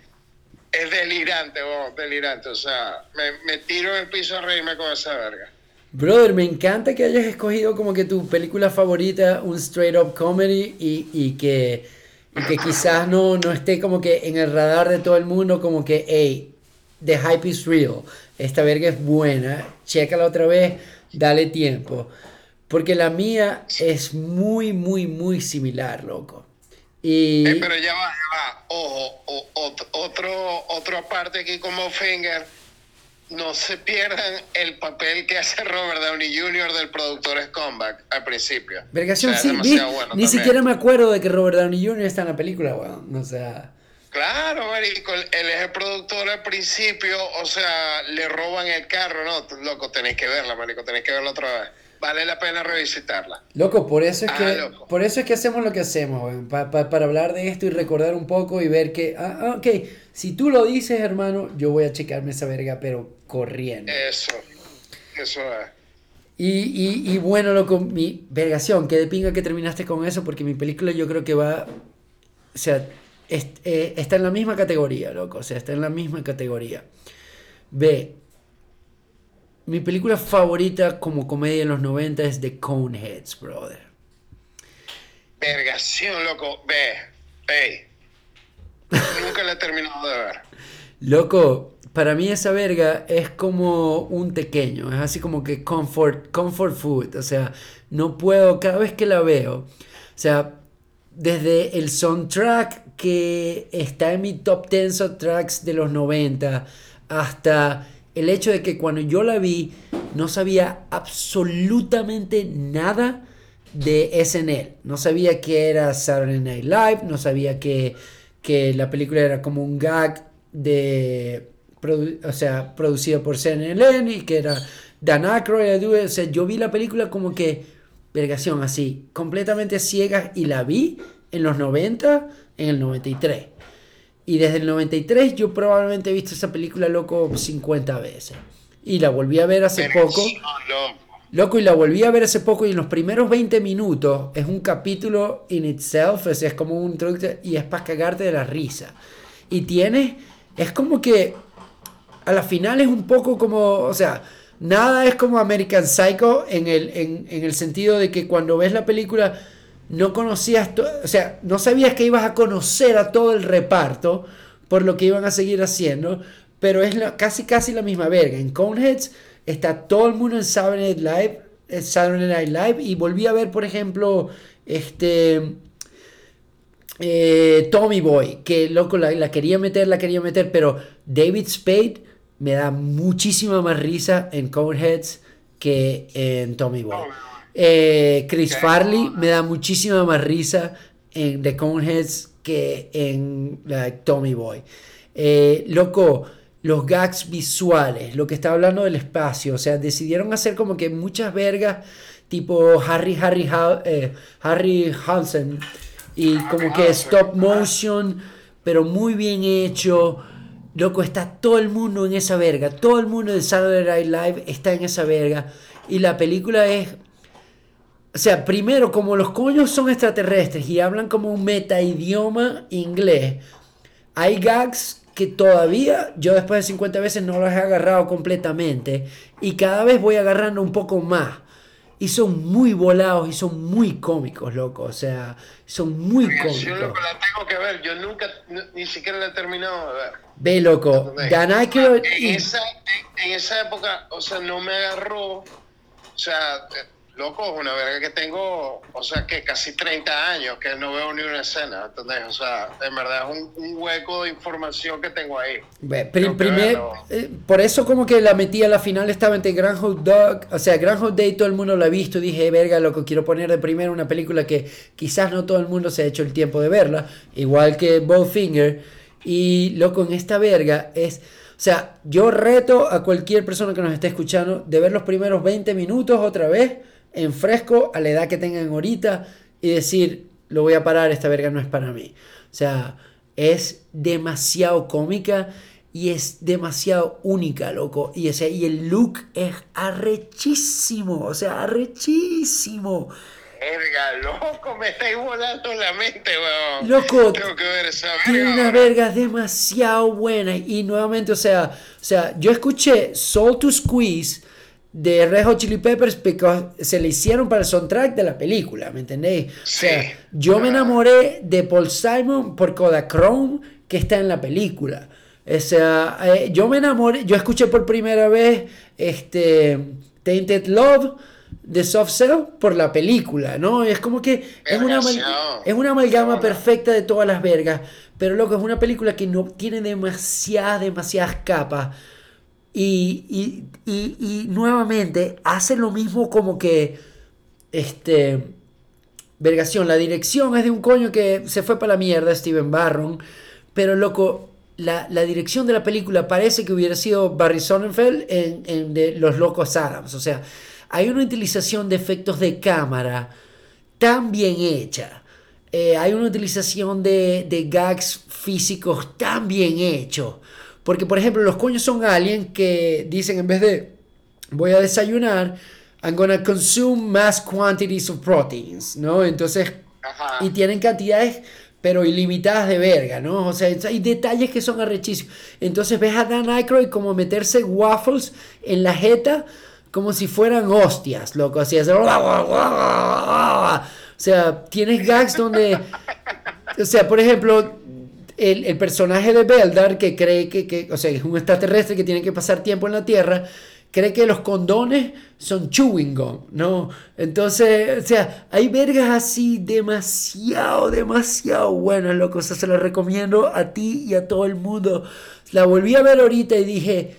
es delirante, vos, delirante. O sea, me, me tiro en el piso a reírme con esa verga.
Brother, me encanta que hayas escogido como que tu película favorita, un straight up comedy, y, y que, y que quizás no, no esté como que en el radar de todo el mundo, como que, hey, the hype is real, esta verga es buena, chécala otra vez, dale tiempo. Porque la mía es muy, muy, muy similar, loco. Y...
Eh, pero ya va, ya va. Ojo, o- ot- otro, otra parte aquí como Finger. No se pierdan el papel que hace Robert Downey Jr. del productor Scumbag al principio.
Vergación, sí, ni siquiera me acuerdo de que Robert Downey Jr. está en la película, weón. O sea.
Claro, marico, él es el productor al principio, o sea, le roban el carro, no, loco, tenéis que verla, marico, tenéis que verla otra vez. Vale la pena revisitarla.
Loco, por eso es ah, que por eso es que hacemos lo que hacemos, para hablar de esto y recordar un poco y ver que, ah, ah, ok, si tú lo dices, hermano, yo voy a checarme esa verga, pero corriendo.
Eso, eso es.
Y, y, y bueno, loco, mi vergación, que de pinga que terminaste con eso, porque mi película yo creo que va, o sea, eh, está en la misma categoría, loco, o sea, está en la misma categoría. Ve, mi película favorita como comedia en los 90 es The Coneheads, brother.
Vergación, loco. Ve, hey. Nunca la he terminado de ver.
Loco, para mí esa verga es como un pequeño, es así como que comfort, comfort food, o sea, no puedo, cada vez que la veo, o sea, desde el soundtrack que está en mi top 10 soundtracks de los 90 hasta el hecho de que cuando yo la vi no sabía absolutamente nada de SNL. No sabía que era Saturday Night Live, no sabía que, que la película era como un gag de, o sea, producido por CNN y que era Dan Aykroyd. O sea, yo vi la película como que, vergación, así, completamente ciega y la vi en los 90, en el 93. Y desde el 93 yo probablemente he visto esa película loco 50 veces. Y la volví a ver hace poco. Loco, y la volví a ver hace poco y en los primeros 20 minutos es un capítulo in itself, o sea, es como un y es para cagarte de la risa. Y tiene, es como que a la final es un poco como, o sea, nada es como American Psycho en el, en, en el sentido de que cuando ves la película no conocías, o sea, no sabías que ibas a conocer a todo el reparto por lo que iban a seguir haciendo, pero es casi casi la misma verga. En Coneheads está todo el mundo en Saturday Night Live, Saturday Night Live y volví a ver, por ejemplo, este eh, Tommy Boy, que loco la, la, quería meter, la quería meter, pero David Spade me da muchísima más risa en Coneheads que en Tommy Boy. Eh, Chris Farley me da muchísima más risa en The Coneheads que en Tommy Boy. Eh, loco, los gags visuales, lo que está hablando del espacio, o sea, decidieron hacer como que muchas vergas tipo Harry, Harry, eh, Harry Hansen y como que stop motion, pero muy bien hecho. Loco, está todo el mundo en esa verga. Todo el mundo de Saturday Night Live está en esa verga. Y la película es o sea, primero, como los coños son extraterrestres y hablan como un meta idioma inglés, hay gags que todavía yo después de 50 veces no los he agarrado completamente y cada vez voy agarrando un poco más. Y son muy volados y son muy cómicos, loco. O sea, son muy cómicos. Yo
la tengo que ver, yo nunca, ni siquiera la he terminado de ver.
Ve, loco.
En, esa, en esa época, o sea, no me agarró. O sea, Loco, una verga que tengo, o sea, que casi 30 años que no veo ni una escena, ¿entendés? O sea, en verdad es un, hueco de información que tengo ahí.
primer, eh, por eso como que la metí a la final, estaba entre Groundhog Dog, o sea, Groundhog Day todo el mundo la ha visto, dije, verga, loco, quiero poner de primero una película que quizás no todo el mundo se ha hecho el tiempo de verla, igual que Bowfinger, y loco, en esta verga es... O sea, yo reto a cualquier persona que nos esté escuchando de ver los primeros 20 minutos otra vez en fresco a la edad que tengan ahorita y decir, lo voy a parar, esta verga no es para mí. O sea, es demasiado cómica y es demasiado única, loco. Y, ese, y el look es arrechísimo, o sea, arrechísimo.
Verga, loco, me estáis volando la mente, weón.
Loco, Tengo que ver esa verga, tiene unas vergas demasiado buenas. Y nuevamente, o sea, o sea, yo escuché Soul to Squeeze de Red Hot Chili Peppers porque se le hicieron para el soundtrack de la película, ¿me entendéis? O sea, yo me enamoré de Paul Simon por Kodachrome que está en la película. O sea, eh, yo me enamoré, yo escuché por primera vez este Tainted Love de Soft Cell por la película, ¿no? Es como que es una, es una amalgama perfecta de todas las vergas, pero lo que es una película que no tiene demasiadas, demasiadas capas Y, y, nuevamente hace lo mismo como que, este, vergación, la dirección es de un coño que se fue para la mierda, Steven Barron, pero loco, la, dirección de la película parece que hubiera sido Barry Sonnenfeld en, en de Los Locos Adams, o sea, hay una utilización de efectos de cámara tan bien hecha. Eh, hay una utilización de, de, gags físicos tan bien hecho. Porque, por ejemplo, los coños son aliens que dicen en vez de voy a desayunar, I'm gonna consume mass quantities of proteins, ¿no? Entonces, y tienen cantidades pero ilimitadas de verga, ¿no? O sea, hay detalles que son arrechísimos. Entonces ves a Dan Aykroyd como meterse waffles en la jeta como si fueran hostias, loco, así es. O sea, tienes gags donde, o sea, por ejemplo, el, personaje de Beldar que cree que, que, o sea, es un extraterrestre que tiene que pasar tiempo en la Tierra, cree que los condones son chewing gum, ¿no? Entonces, o sea, hay vergas así demasiado, demasiado buenas, loco. O se las recomiendo a ti y a todo el mundo. La volví a ver ahorita y dije,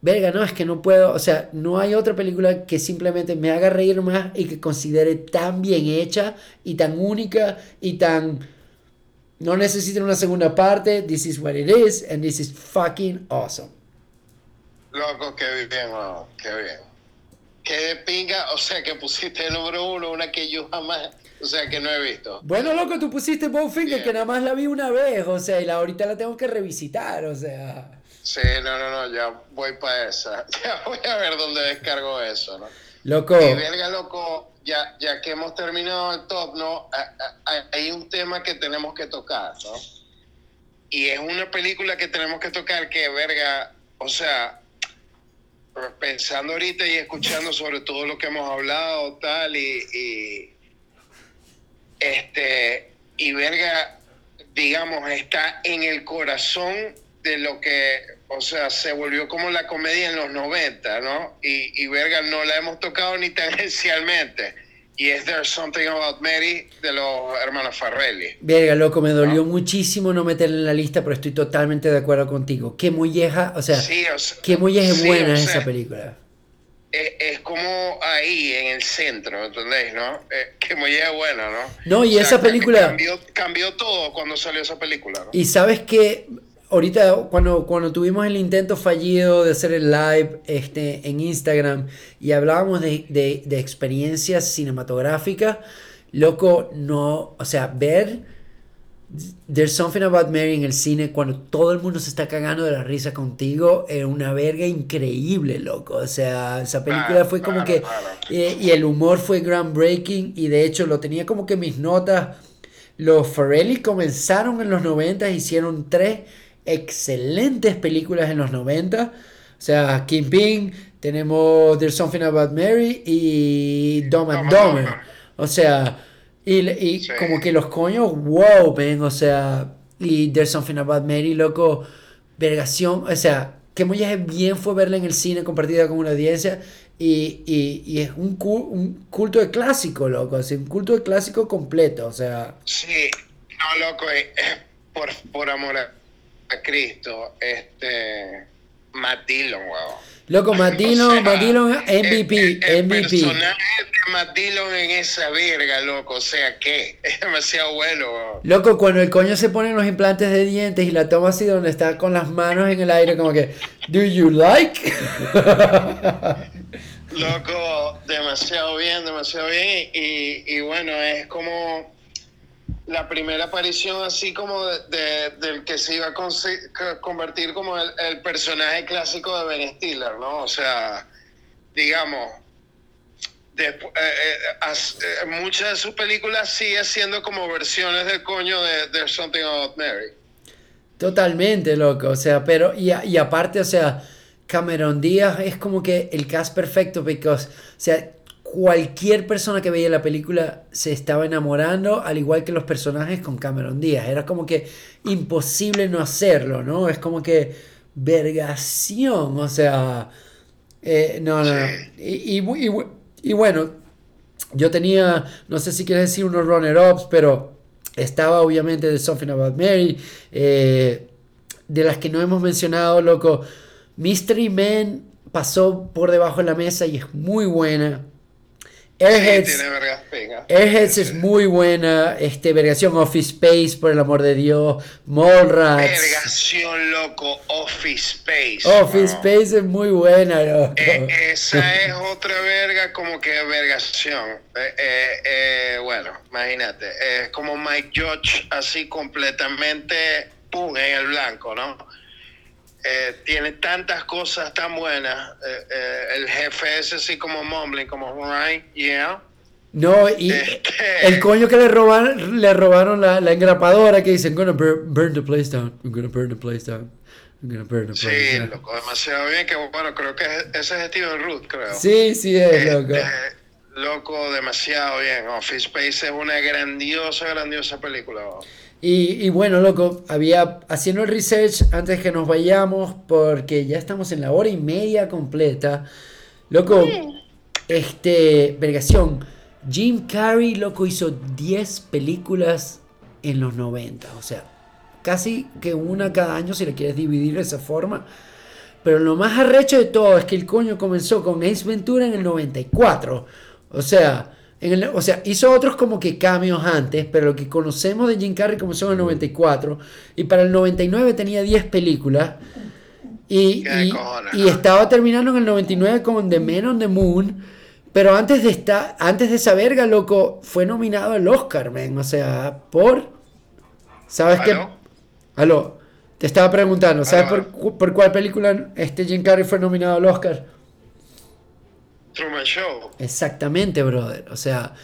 verga, no, es que no puedo, o sea, no hay otra película que simplemente me haga reír más y que considere tan bien hecha y tan única y tan... No necesita una segunda parte, this is what it is, and this is fucking awesome.
Loco, qué bien, qué bien. Qué pinga, o sea, que pusiste el número uno, una que yo jamás, o sea, que no he visto.
Bueno, loco, tú pusiste Bowfinger, que nada más la vi una vez, o sea, y la, ahorita la tengo que revisitar, o sea...
Sí, no, no, no, ya voy para esa. Ya voy a ver dónde descargo eso, ¿no?
Loco.
Y verga, loco, ya, ya que hemos terminado el top, ¿no? Hay un tema que tenemos que tocar, ¿no? Y es una película que tenemos que tocar que, verga, o sea, pensando ahorita y escuchando sobre todo lo que hemos hablado, tal, y, y este, y verga, digamos, está en el corazón de lo que o sea, se volvió como la comedia en los 90, ¿no? Y, y verga, no la hemos tocado ni tangencialmente. Y es There's Something About Mary de los hermanos Farrelly.
Verga, loco, me dolió muchísimo no meterla en la lista, pero estoy totalmente de acuerdo contigo. Qué molleja, o sea, qué molleja es buena esa película.
Es, como ahí, en el centro, ¿entendéis? ¿No? Eh, qué molleja buena, ¿no?
No, y esa película...
Cambió, cambió todo cuando salió esa película, ¿no?
Y sabes que ahorita cuando, cuando tuvimos el intento fallido de hacer el live este, en Instagram y hablábamos de, de, experiencias cinematográficas, loco, no, o sea, ver There's Something About Mary en el cine cuando todo el mundo se está cagando de la risa contigo es una verga increíble, loco. O sea, esa película fue como que... Eh, y el humor fue groundbreaking y de hecho lo tenía como que mis notas... Los Farrelly comenzaron en los 90, hicieron tres excelentes películas en los 90. O sea, Kingpin, tenemos There's Something About Mary y Dumb and Dumber. O sea, y, como que los coños, wow, ven, o sea, y There's Something About Mary, loco, vergación, o sea, que muy bien fue verla en el cine compartida con una audiencia y, y, es un, un, culto de clásico, loco, así, un culto de clásico completo, o sea.
Sí, no, loco, eh, por, por amor a a Cristo, este, Matt Dillon, wow.
Loco, Matt Dillon, MVP,
el,
MVP.
personaje de Matt Dillon en esa verga, loco, o sea, ¿qué? Es demasiado bueno,
Loco, cuando el coño se pone los implantes de dientes y la toma así donde está con las manos en el aire, como que, ¿do you like?
Loco, demasiado bien, demasiado bien. Y, y bueno, es como la primera aparición así como de, del que se iba a convertir como el, personaje clásico de Ben Stiller, ¿no? O sea, digamos, eh, eh, eh, muchas de sus películas sigue siendo como versiones del coño de Something About Mary.
Totalmente, loco, o sea, pero, y, y aparte, o sea, Cameron Díaz es como que el cast perfecto, porque, o sea, cualquier persona que veía la película se estaba enamorando, al igual que los personajes con Cameron Díaz. Era como que imposible no hacerlo, ¿no? Es como que vergación, o sea, eh, no, no, Y, y, bueno, yo tenía, no sé si quieres decir unos runner-ups, pero estaba obviamente de Something About Mary, eh, de las que no hemos mencionado, loco. Mystery Man pasó por debajo de la mesa y es muy buena.
Airheads,
Airheads es muy buena. Este, Vergación Office Space, por el amor de Dios. Mallrats.
Vergación loco, Office Space.
Office Space es muy buena, loco.
Eh, esa es otra verga como que vergación. Eh, eh, bueno, imagínate. Es como Mike Judge, así completamente pum, en el blanco, ¿no? Eh, tiene tantas cosas tan buenas. Eh, eh, el jefe es así como mumbling, como, right, yeah.
No, y este el coño que le robaron, le robaron la, la engrapadora que dice, I'm gonna burn, the place down, I'm gonna burn the place down. I'm gonna burn the place
sí, loco, demasiado bien, que bueno, creo que ese es Steven Root, creo.
Sí, sí es, este, loco.
Loco, demasiado bien. Office Space es una grandiosa, grandiosa película.
Y, bueno, loco, había haciendo el research antes que nos vayamos, porque ya estamos en la hora y media completa. Loco, este, vergación, Jim Carrey, loco, hizo 10 películas en los 90, o sea, casi que una cada año si le quieres dividir de esa forma. Pero lo más arrecho de todo es que el coño comenzó con Ace Ventura en el 94. O sea, o sea, hizo otros como que cambios antes, pero lo que conocemos de Jim Carrey comenzó en el 94 y para el 99 tenía 10 películas y, y, estaba terminando en el 99 con The Man on the Moon, pero antes de, esta, antes de esa verga, loco, fue nominado al Oscar, man, o sea, por... ¿Sabes qué? Aló, te estaba preguntando, ¿sabes por, por, cuál película este Jim Carrey fue nominado al Oscar?
Truman Show.
Exactamente, brother. O sea,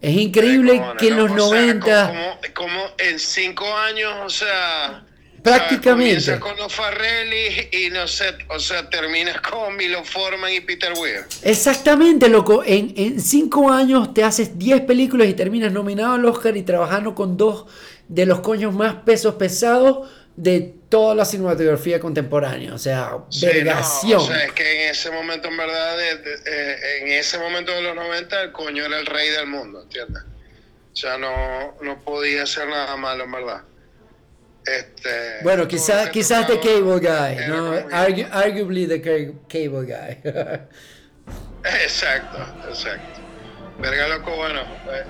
es increíble que en los 90...
como, en cinco años, o sea...
Prácticamente.
con los Farrelly y no sé, o sea, terminas con Milo Forman y Peter Weir.
Exactamente, loco. En, en cinco años te haces 10 películas y terminas nominado al Oscar y trabajando con dos de los coños más pesos pesados de toda la cinematografía contemporánea, o sea, vergación. o
sea, es que en ese momento, en verdad, eh, en ese momento de los 90, el coño era el rey del mundo, ¿entiendes? O sea, no, no podía hacer nada malo, en verdad. Este,
bueno, quizás quizás The Cable Guy, ¿no? arguably The Cable Guy.
exacto, exacto. Verga loco, bueno,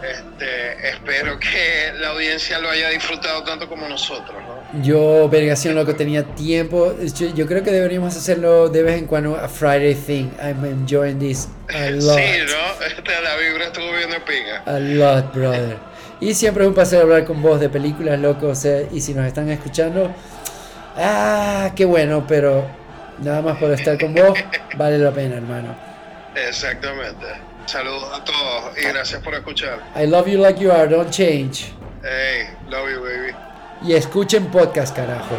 este, espero que la audiencia lo haya disfrutado tanto como nosotros, ¿no?
Yo, Vergación Loco, tenía tiempo. Yo, creo que deberíamos hacerlo de vez en cuando a Friday thing. I'm enjoying this a lot.
Sí, ¿no? Este, la vibra estuvo viendo pinga.
A lot, brother. Y siempre es un placer hablar con vos de películas, loco. O sea, y si nos están escuchando, ah, qué bueno, pero nada más por estar con vos, vale la pena, hermano.
Exactamente. Saludos a todos y gracias por escuchar.
I love you like you are, don't change.
Hey, love you, baby.
Y escuchen podcast, carajo.